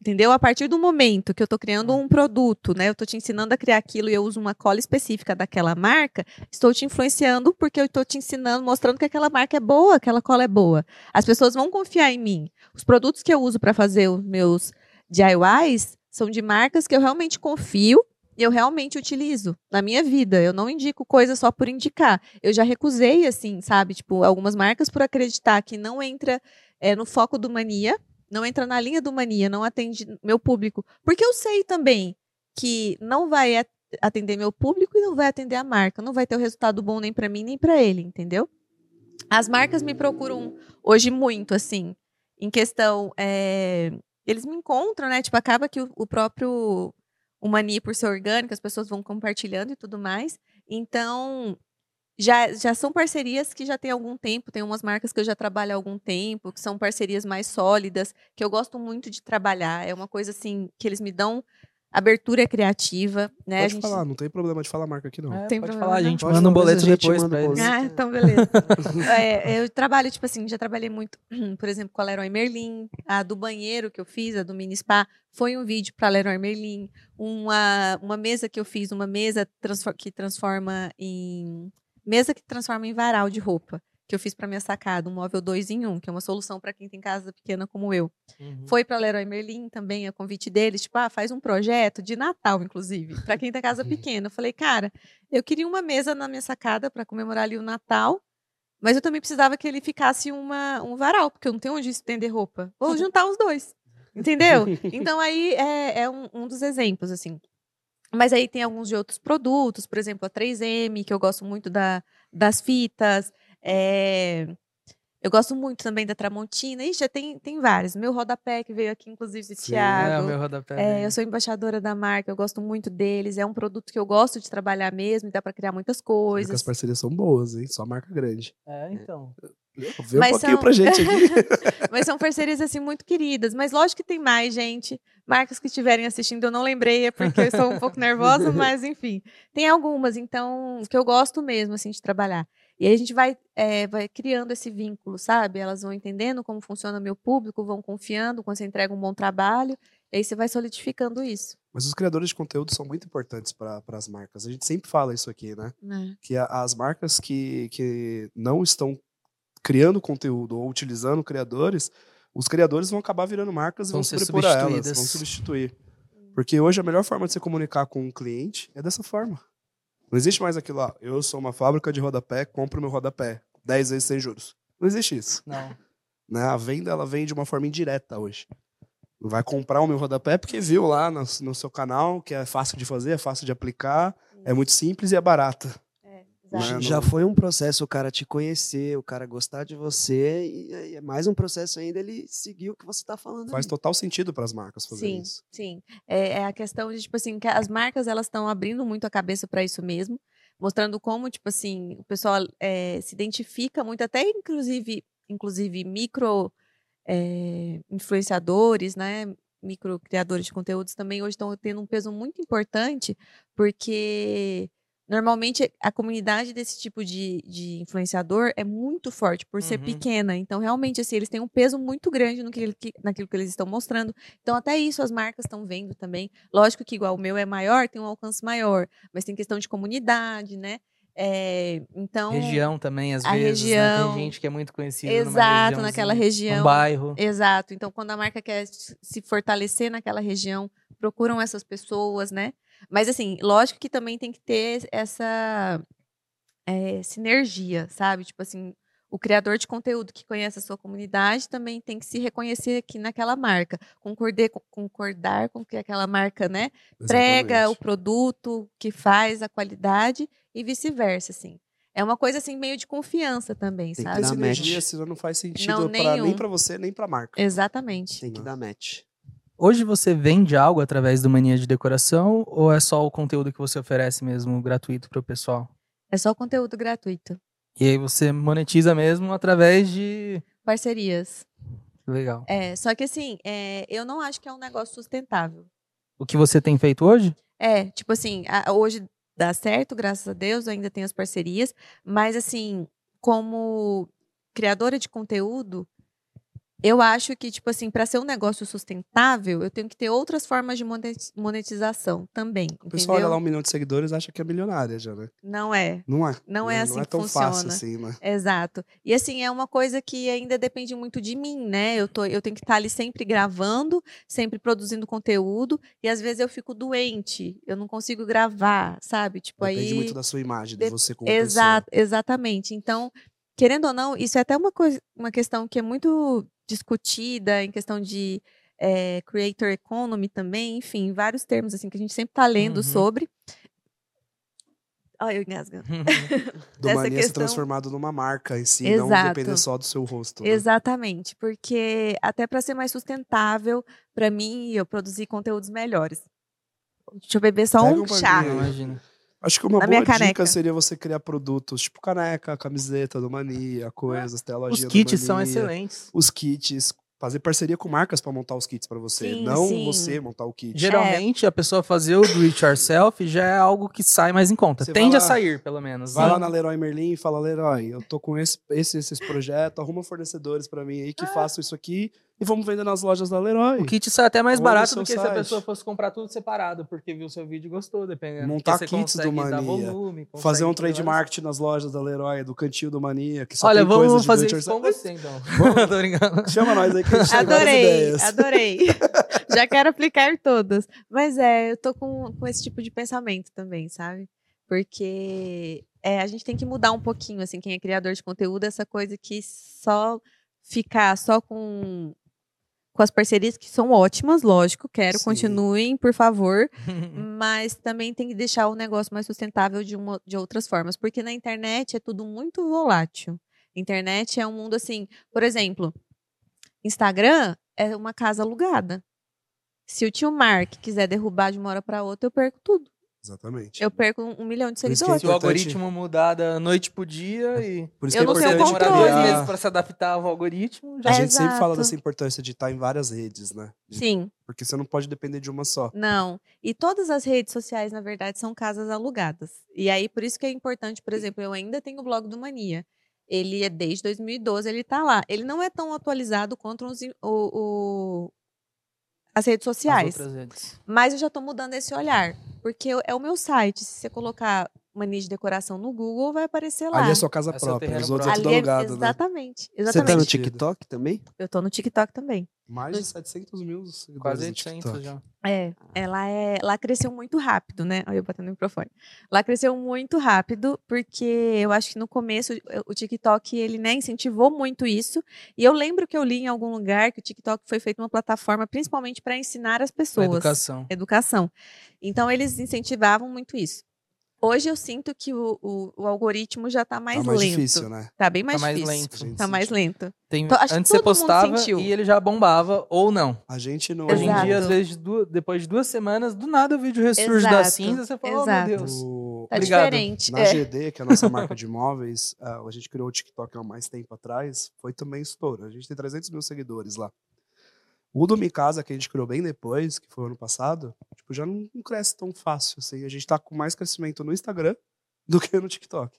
Entendeu? A partir do momento que eu estou criando um produto, né? Eu estou te ensinando a criar aquilo e eu uso uma cola específica daquela marca, estou te influenciando porque eu estou te ensinando, mostrando que aquela marca é boa, aquela cola é boa. As pessoas vão confiar em mim. Os produtos que eu uso para fazer os meus DIYs são de marcas que eu realmente confio e eu realmente utilizo na minha vida. Eu não indico coisa só por indicar. Eu já recusei, assim, sabe? Tipo, algumas marcas por acreditar que não entra é, no foco do mania, não entra na linha do mania, não atende meu público. Porque eu sei também que não vai at- atender meu público e não vai atender a marca. Não vai ter o resultado bom nem para mim, nem para ele, entendeu? As marcas me procuram hoje muito, assim, em questão. é, eles me encontram, né? Tipo, acaba que o, o próprio o Mani, por ser orgânico, as pessoas vão compartilhando e tudo mais. Então, já, já são parcerias que já tem algum tempo, tem umas marcas que eu já trabalho há algum tempo, que são parcerias mais sólidas, que eu gosto muito de trabalhar. É uma coisa assim que eles me dão abertura criativa, né? A Pode gente- falar, não tem problema de falar a marca aqui, não. É, Tem pode problema, falar, a não? gente manda um boleto depois manda pra eles. Ah, então beleza. É, eu trabalho, tipo assim, já trabalhei muito, por exemplo, com a Leroy Merlin. A do banheiro que eu fiz, a do mini spa, foi um vídeo para Leroy Merlin. Uma, uma mesa que eu fiz, uma mesa transfor- que transforma em. Mesa que transforma em varal de roupa. Que eu fiz para minha sacada, um móvel 2 em 1, um, que é uma solução para quem tem casa pequena como eu. Uhum. Foi para Leroy Merlin também, a convite deles, tipo, ah, faz um projeto de Natal, inclusive, para quem tem casa pequena. Eu falei, cara, eu queria uma mesa na minha sacada para comemorar ali o Natal, mas eu também precisava que ele ficasse uma, um varal, porque eu não tenho onde estender roupa. Vou juntar os dois. Entendeu? Então aí é, é um, um dos exemplos, assim. Mas aí tem alguns de outros produtos, por exemplo, a 3M, que eu gosto muito da, das fitas. é, Eu gosto muito também da Tramontina. Ixi, já tem, tem vários. Meu rodapé, que veio aqui, inclusive, do Sim. Thiago. É, o meu rodapé. É, eu sou embaixadora da marca, eu gosto muito deles. É um produto que eu gosto de trabalhar mesmo, dá para criar muitas Porque As coisas. parcerias são boas, hein? Só marca grande. É, então. Vê um Mas pouquinho são- pra gente aqui. Mas são parcerias assim muito queridas. Mas lógico que tem mais, gente. Marcas que estiverem assistindo, eu não lembrei, é porque eu estou um pouco nervosa, mas enfim. Tem algumas, então, que eu gosto mesmo, assim, de trabalhar. E aí a gente vai, é, vai criando esse vínculo, sabe? Elas vão entendendo como funciona o meu público, vão confiando, quando você entrega um bom trabalho, e aí você vai solidificando isso. Mas os criadores de conteúdo são muito importantes para as marcas. A gente sempre fala isso aqui, né? né? Que a- as marcas que, que não estão criando conteúdo ou utilizando criadores, os criadores vão acabar virando marcas e Vão vão ser sobrepor a elas, vão substituir. Porque hoje a melhor forma de você comunicar com um cliente é dessa forma. Não existe mais aquilo lá. Eu sou uma fábrica de rodapé, compro meu rodapé 10 vezes sem juros. Não existe isso. Não. né? A venda ela vem de uma forma indireta hoje. Vai comprar o meu rodapé porque viu lá no, no seu canal que é fácil de fazer, é fácil de aplicar, é muito simples e é barata. É, exato. Já foi um processo o cara te conhecer, o cara gostar de você, e é mais um processo ainda ele seguir o que você tá falando. Faz ali. total sentido para as marcas fazerem Sim, isso. sim. É, é a questão de, tipo assim, que as marcas, elas estão abrindo muito a cabeça para isso mesmo, mostrando como, tipo assim, o pessoal é, se identifica muito, até inclusive, inclusive micro é, influenciadores, né? Micro criadores de conteúdos também hoje estão tendo um peso muito importante, porque normalmente a comunidade desse tipo de, de influenciador é muito forte por ser Uhum. pequena. Então, realmente, assim, eles têm um peso muito grande no que, naquilo que eles estão mostrando. Então, até isso as marcas estão vendo também. Lógico que, igual o meu é maior, tem um alcance maior, mas tem questão de comunidade, né? É, então. Região também, às vezes. né? região- Tem gente que é muito conhecida Exato, naquela região. Um bairro. Exato. Então, quando a marca quer se fortalecer naquela região, procuram essas pessoas, né? Mas, assim, lógico que também tem que ter essa é, sinergia, sabe? Tipo assim, o criador de conteúdo que conhece a sua comunidade também tem que se reconhecer aqui naquela marca. Concordar, concordar com que aquela marca, né? Prega o Exatamente. produto, que faz a qualidade e vice-versa, assim. É uma coisa, assim, meio de confiança também, Tem que sabe? dar Essa match. energia senão não faz sentido Não, pra, nem para você, nem para a marca. Exatamente. Tem que dar match. Hoje você vende algo através do Mania de Decoração ou é só o conteúdo que você oferece mesmo gratuito para o pessoal? É só conteúdo gratuito. E aí você monetiza mesmo através de. Parcerias. Legal. É, só que assim, é, eu não acho que é um negócio sustentável. O que você tem feito hoje? É, tipo assim, a- hoje dá certo, graças a Deus, eu ainda tenho as parcerias, mas assim, como criadora de conteúdo, eu acho que, tipo assim, para ser um negócio sustentável, eu tenho que ter outras formas de monet- monetização também. O pessoal olha lá um milhão de seguidores e acha que é milionária já, né? Não é. Não é. Não é né? assim Não é tão fácil funciona. assim, né? Exato. E assim, é uma coisa que ainda depende muito de mim, né? Eu, tô, eu tenho que estar ali sempre gravando, sempre produzindo conteúdo, e às vezes eu fico doente, eu não consigo gravar, sabe? Tipo, Depende aí. muito da sua imagem, de de- você como Exato, exatamente. Então, querendo ou não, isso é até uma, coisa, uma questão que é muito discutida em questão de eh, creator economy também, enfim, vários termos assim que a gente sempre está lendo Uhum. sobre. Olha, eu engasgando. pessoa. Do Essa mania ser questão- transformado numa marca em si, não Exato. depender só do seu rosto. né? Exatamente, porque até para ser mais sustentável, para mim, eu produzir conteúdos melhores. Deixa eu beber só Pega um um chá. Imagina. Acho que uma Na boa dica caneca. seria você criar produtos tipo caneca, camiseta do Mania, coisas, até a Os kits são excelentes. Os kits, fazer parceria com marcas para montar os kits para você, Sim, não sim. você montar o kit. Geralmente, a pessoa fazer o do it yourself já é algo que sai mais em conta. Você Tende vai a lá- sair, pelo menos. Vai né? lá na Leroy Merlin e fala, Leroy, eu tô com esse, esse, esses projetos, arruma fornecedores para mim aí que façam isso aqui e vamos vender nas lojas da Leroy. O kit sai até mais barato do que se a site. pessoa fosse comprar tudo separado, porque viu seu vídeo e gostou, dependendo. Montar kits do Mania. volume, Fazer um trade marketing nas lojas da Leroy, do cantinho do Mania, que só Olha, tem vamos de fazer isso com você, então. Vamos. Tô brincando. Chama nós aí que a gente Adorei, ideias. adorei. Já quero aplicar todas. Mas é, eu tô com, com esse tipo de pensamento também, sabe? Porque é, a gente tem que mudar um pouquinho, assim, quem é criador de conteúdo, essa coisa que só ficar só com, com as parcerias que são ótimas, lógico, quero, Sim. continuem, por favor. mas também tem que deixar o negócio mais sustentável de, uma, de outras formas, porque na internet é tudo muito volátil. Internet é um mundo assim, por exemplo, Instagram é uma casa alugada. Se o tio Mark quiser derrubar de uma hora para outra, eu perco tudo. Exatamente. Eu perco um milhão de que seguidores. Se o algoritmo mudar da noite pro dia e Por isso Eu que é não tenho importante controle. criar- vezes pra se adaptar ao algoritmo, já A É, gente sempre fala exato. dessa importância de estar em várias redes, né? De- Sim, Porque você não pode depender de uma só. não. E todas as redes sociais, na verdade, são casas alugadas. E aí, por isso que é importante, por exemplo, eu ainda tenho o blog do Mania. Ele é desde 2012, ele tá lá. Ele não é tão atualizado quanto os, o- o- as redes as sociais. outras redes. Mas eu já tô mudando esse olhar. Porque é o meu site. Se você colocar mania de decoração no Google, vai aparecer lá. Ali é sua casa É seu própria, os outros é próprio. tudo é- alugado, né? exatamente. Você tá no. TikTok também? Eu tô no TikTok também. Mais de 700 mil seguidores Quase no 800 TikTok. já. É, ela é, lá cresceu muito rápido, né? Olha eu batendo no microfone. Lá cresceu muito rápido, porque eu acho que no começo o- TikTok, ele, né, incentivou muito isso. E eu lembro que eu li em algum lugar que o TikTok foi feito uma plataforma principalmente para ensinar as pessoas. educação. Educação. Então eles incentivavam muito isso. Hoje eu sinto que o, o- o algoritmo já tá mais, tá mais lento. difícil, né? Tá bem mais tá mais difícil. lento. Tá mais lento. Tem, Então, acho que antes você postava sentiu. e ele já bombava, ou não. A gente não. Hoje em dia, às vezes, du- depois de duas semanas, do nada o vídeo ressurge da Exato. cinza, você fala, oh Exato. meu Deus. O- Tá Obrigado. diferente. Na É. GD, que é a nossa marca de imóveis, ah, a gente criou o TikTok há mais tempo atrás, foi também estouro. A gente tem 300 mil seguidores lá. O do Mi Casa, que a gente criou bem depois, que foi ano passado, tipo, já não, não cresce tão fácil. Assim. A gente tá com mais crescimento no Instagram do que no TikTok.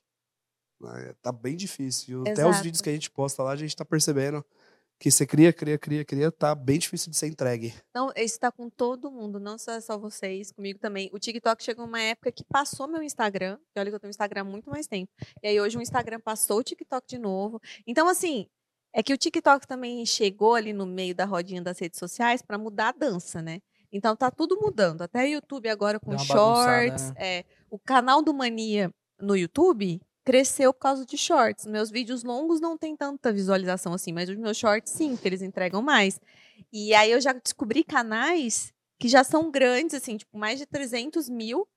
Né, Tá bem difícil. E Até os Exato. vídeos que a gente posta lá, a gente tá percebendo que você cria, cria, cria, cria, tá bem difícil de ser entregue. Então, isso tá com todo mundo, não só, só vocês, comigo também. O TikTok chegou uma época que passou meu Instagram. E olha que eu tenho Instagram há muito mais tempo. E aí hoje o Instagram passou o TikTok de novo. Então, assim, é que o TikTok também chegou ali no meio da rodinha das redes sociais para mudar a dança, né? Então tá tudo mudando. Até o YouTube agora com shorts. né? é, o canal do Mania no YouTube cresceu por causa de shorts. Meus vídeos longos não tem tanta visualização assim, mas os meus shorts sim, que eles entregam mais. E aí eu já descobri canais que já são grandes, assim, tipo, mais de 300 mil,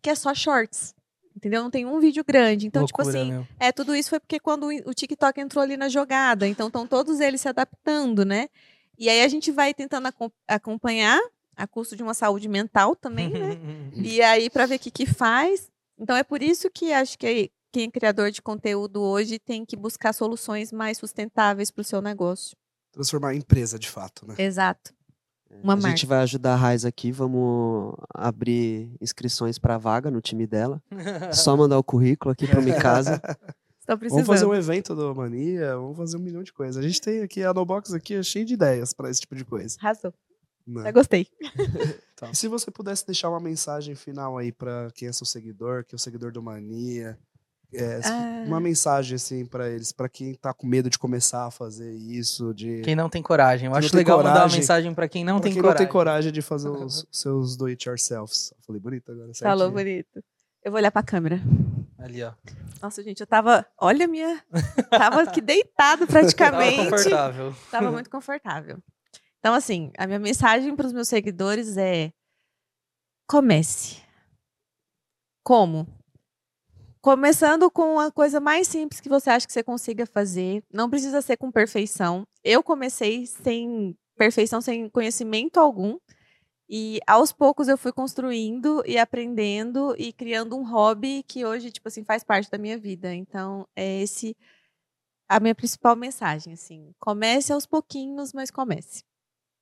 que é só shorts. Entendeu? Não tem um vídeo grande. Então, tipo Loucura, assim, meu. é, tudo isso foi porque quando o TikTok entrou ali na jogada. Então, estão todos eles se adaptando, né? E aí a gente vai tentando acom- acompanhar, a custo de uma saúde mental também, né? E aí, para ver o que, que faz. Então, é por isso que acho que quem é criador de conteúdo hoje tem que buscar soluções mais sustentáveis para o seu negócio. Transformar em empresa, de fato, né? Exato. Uma a marca. gente vai ajudar a Raiz aqui, vamos abrir inscrições para vaga no time dela. Só mandar o currículo aqui para minha casa. Vamos fazer um evento do Mania, vamos fazer um milhão de coisas. A gente tem aqui, a NoBox aqui é cheio de ideias para esse tipo de coisa. Arrasou. né? Já gostei. E se você pudesse deixar uma mensagem final aí para quem é seu seguidor, que é o seguidor do Mania, é, Ah. uma mensagem assim para eles, para quem tá com medo de começar a fazer isso, de Quem não tem coragem. Eu Quem acho legal mandar uma coragem. mensagem pra quem não pra tem quem coragem. não tem coragem de fazer os seus do it yourselves. Falei bonito agora, certinho. Falou bonito. Eu vou olhar para a câmera. Ali, ó. Nossa, gente, eu tava. Olha a minha. Tava aqui deitado Tava praticamente. confortável. Tava muito confortável. Então, assim, a minha mensagem para os meus seguidores é: comece. Como? Começando com a coisa mais simples que você acha que você consiga fazer. Não precisa ser com perfeição. Eu comecei sem perfeição, sem conhecimento algum. E aos poucos eu fui construindo e aprendendo e criando um hobby que hoje, tipo assim, faz parte da minha vida. Então, é esse a minha principal mensagem, assim. Comece aos pouquinhos, mas comece.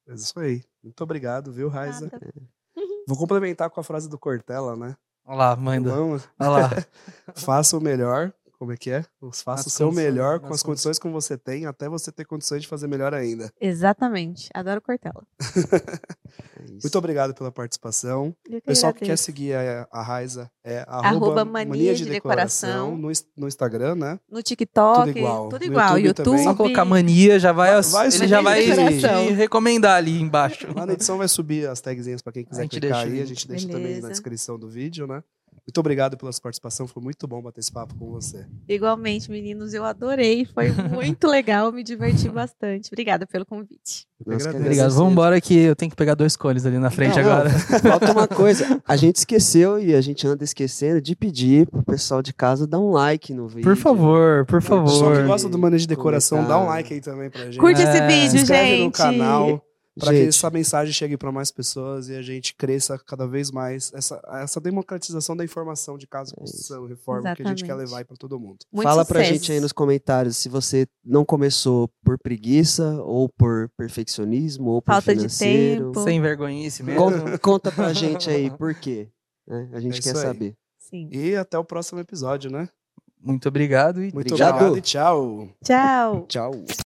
É isso aí. Muito obrigado, viu, Raiza? Nada. Vou complementar com a frase do Cortella, né? Olha lá, manda. Vamos, Olha lá. faça o melhor. Como é que é? Faça o seu melhor com as condições. condições que você tem, até você ter condições de fazer melhor ainda. Exatamente. Adoro Cortella. É. Muito obrigado pela participação. Que Pessoal que quer seguir a, a Raiza é Arroba arroba Mania de Decoração. no, no Instagram, né? No TikTok, Tudo igual. tudo No igual. YouTube YouTube. também. Só colocar mania, já vai, Vai- vai ele subir já vai recomendar ali embaixo. Lá na edição vai subir as tagzinhas para quem A quiser gente clicar deixa o aí. A gente deixa também na descrição do vídeo, né? Muito obrigado pela sua participação. Foi muito bom bater esse papo com você. Igualmente, meninos, eu adorei. Foi muito legal, me diverti bastante. Obrigada pelo convite. Obrigado. Vamos embora que eu tenho que pegar dois cones ali na frente Não, não, agora. Falta uma coisa. A gente esqueceu e a gente anda esquecendo de pedir pro pessoal de casa dar um like no vídeo. Por favor, por Só que favor. gosta do manejo de decoração, dá um like aí também pra gente. Curte esse É. vídeo, Se inscreve gente. no canal. Para que essa mensagem chegue para mais pessoas e a gente cresça cada vez mais essa, essa democratização da informação de casa, construção, reforma que a gente quer Exatamente. levar para todo mundo. Muito Fala pra sucesso. gente aí nos comentários se você não começou por preguiça, ou por perfeccionismo, ou por Falta de financeiro. tempo. Sem vergonhice mesmo. Con- Conta pra gente aí por quê. né? A gente É quer aí. saber. Sim. E até o próximo episódio, né? Muito obrigado e Muito Obrigado. obrigado e tchau. Tchau. Tchau.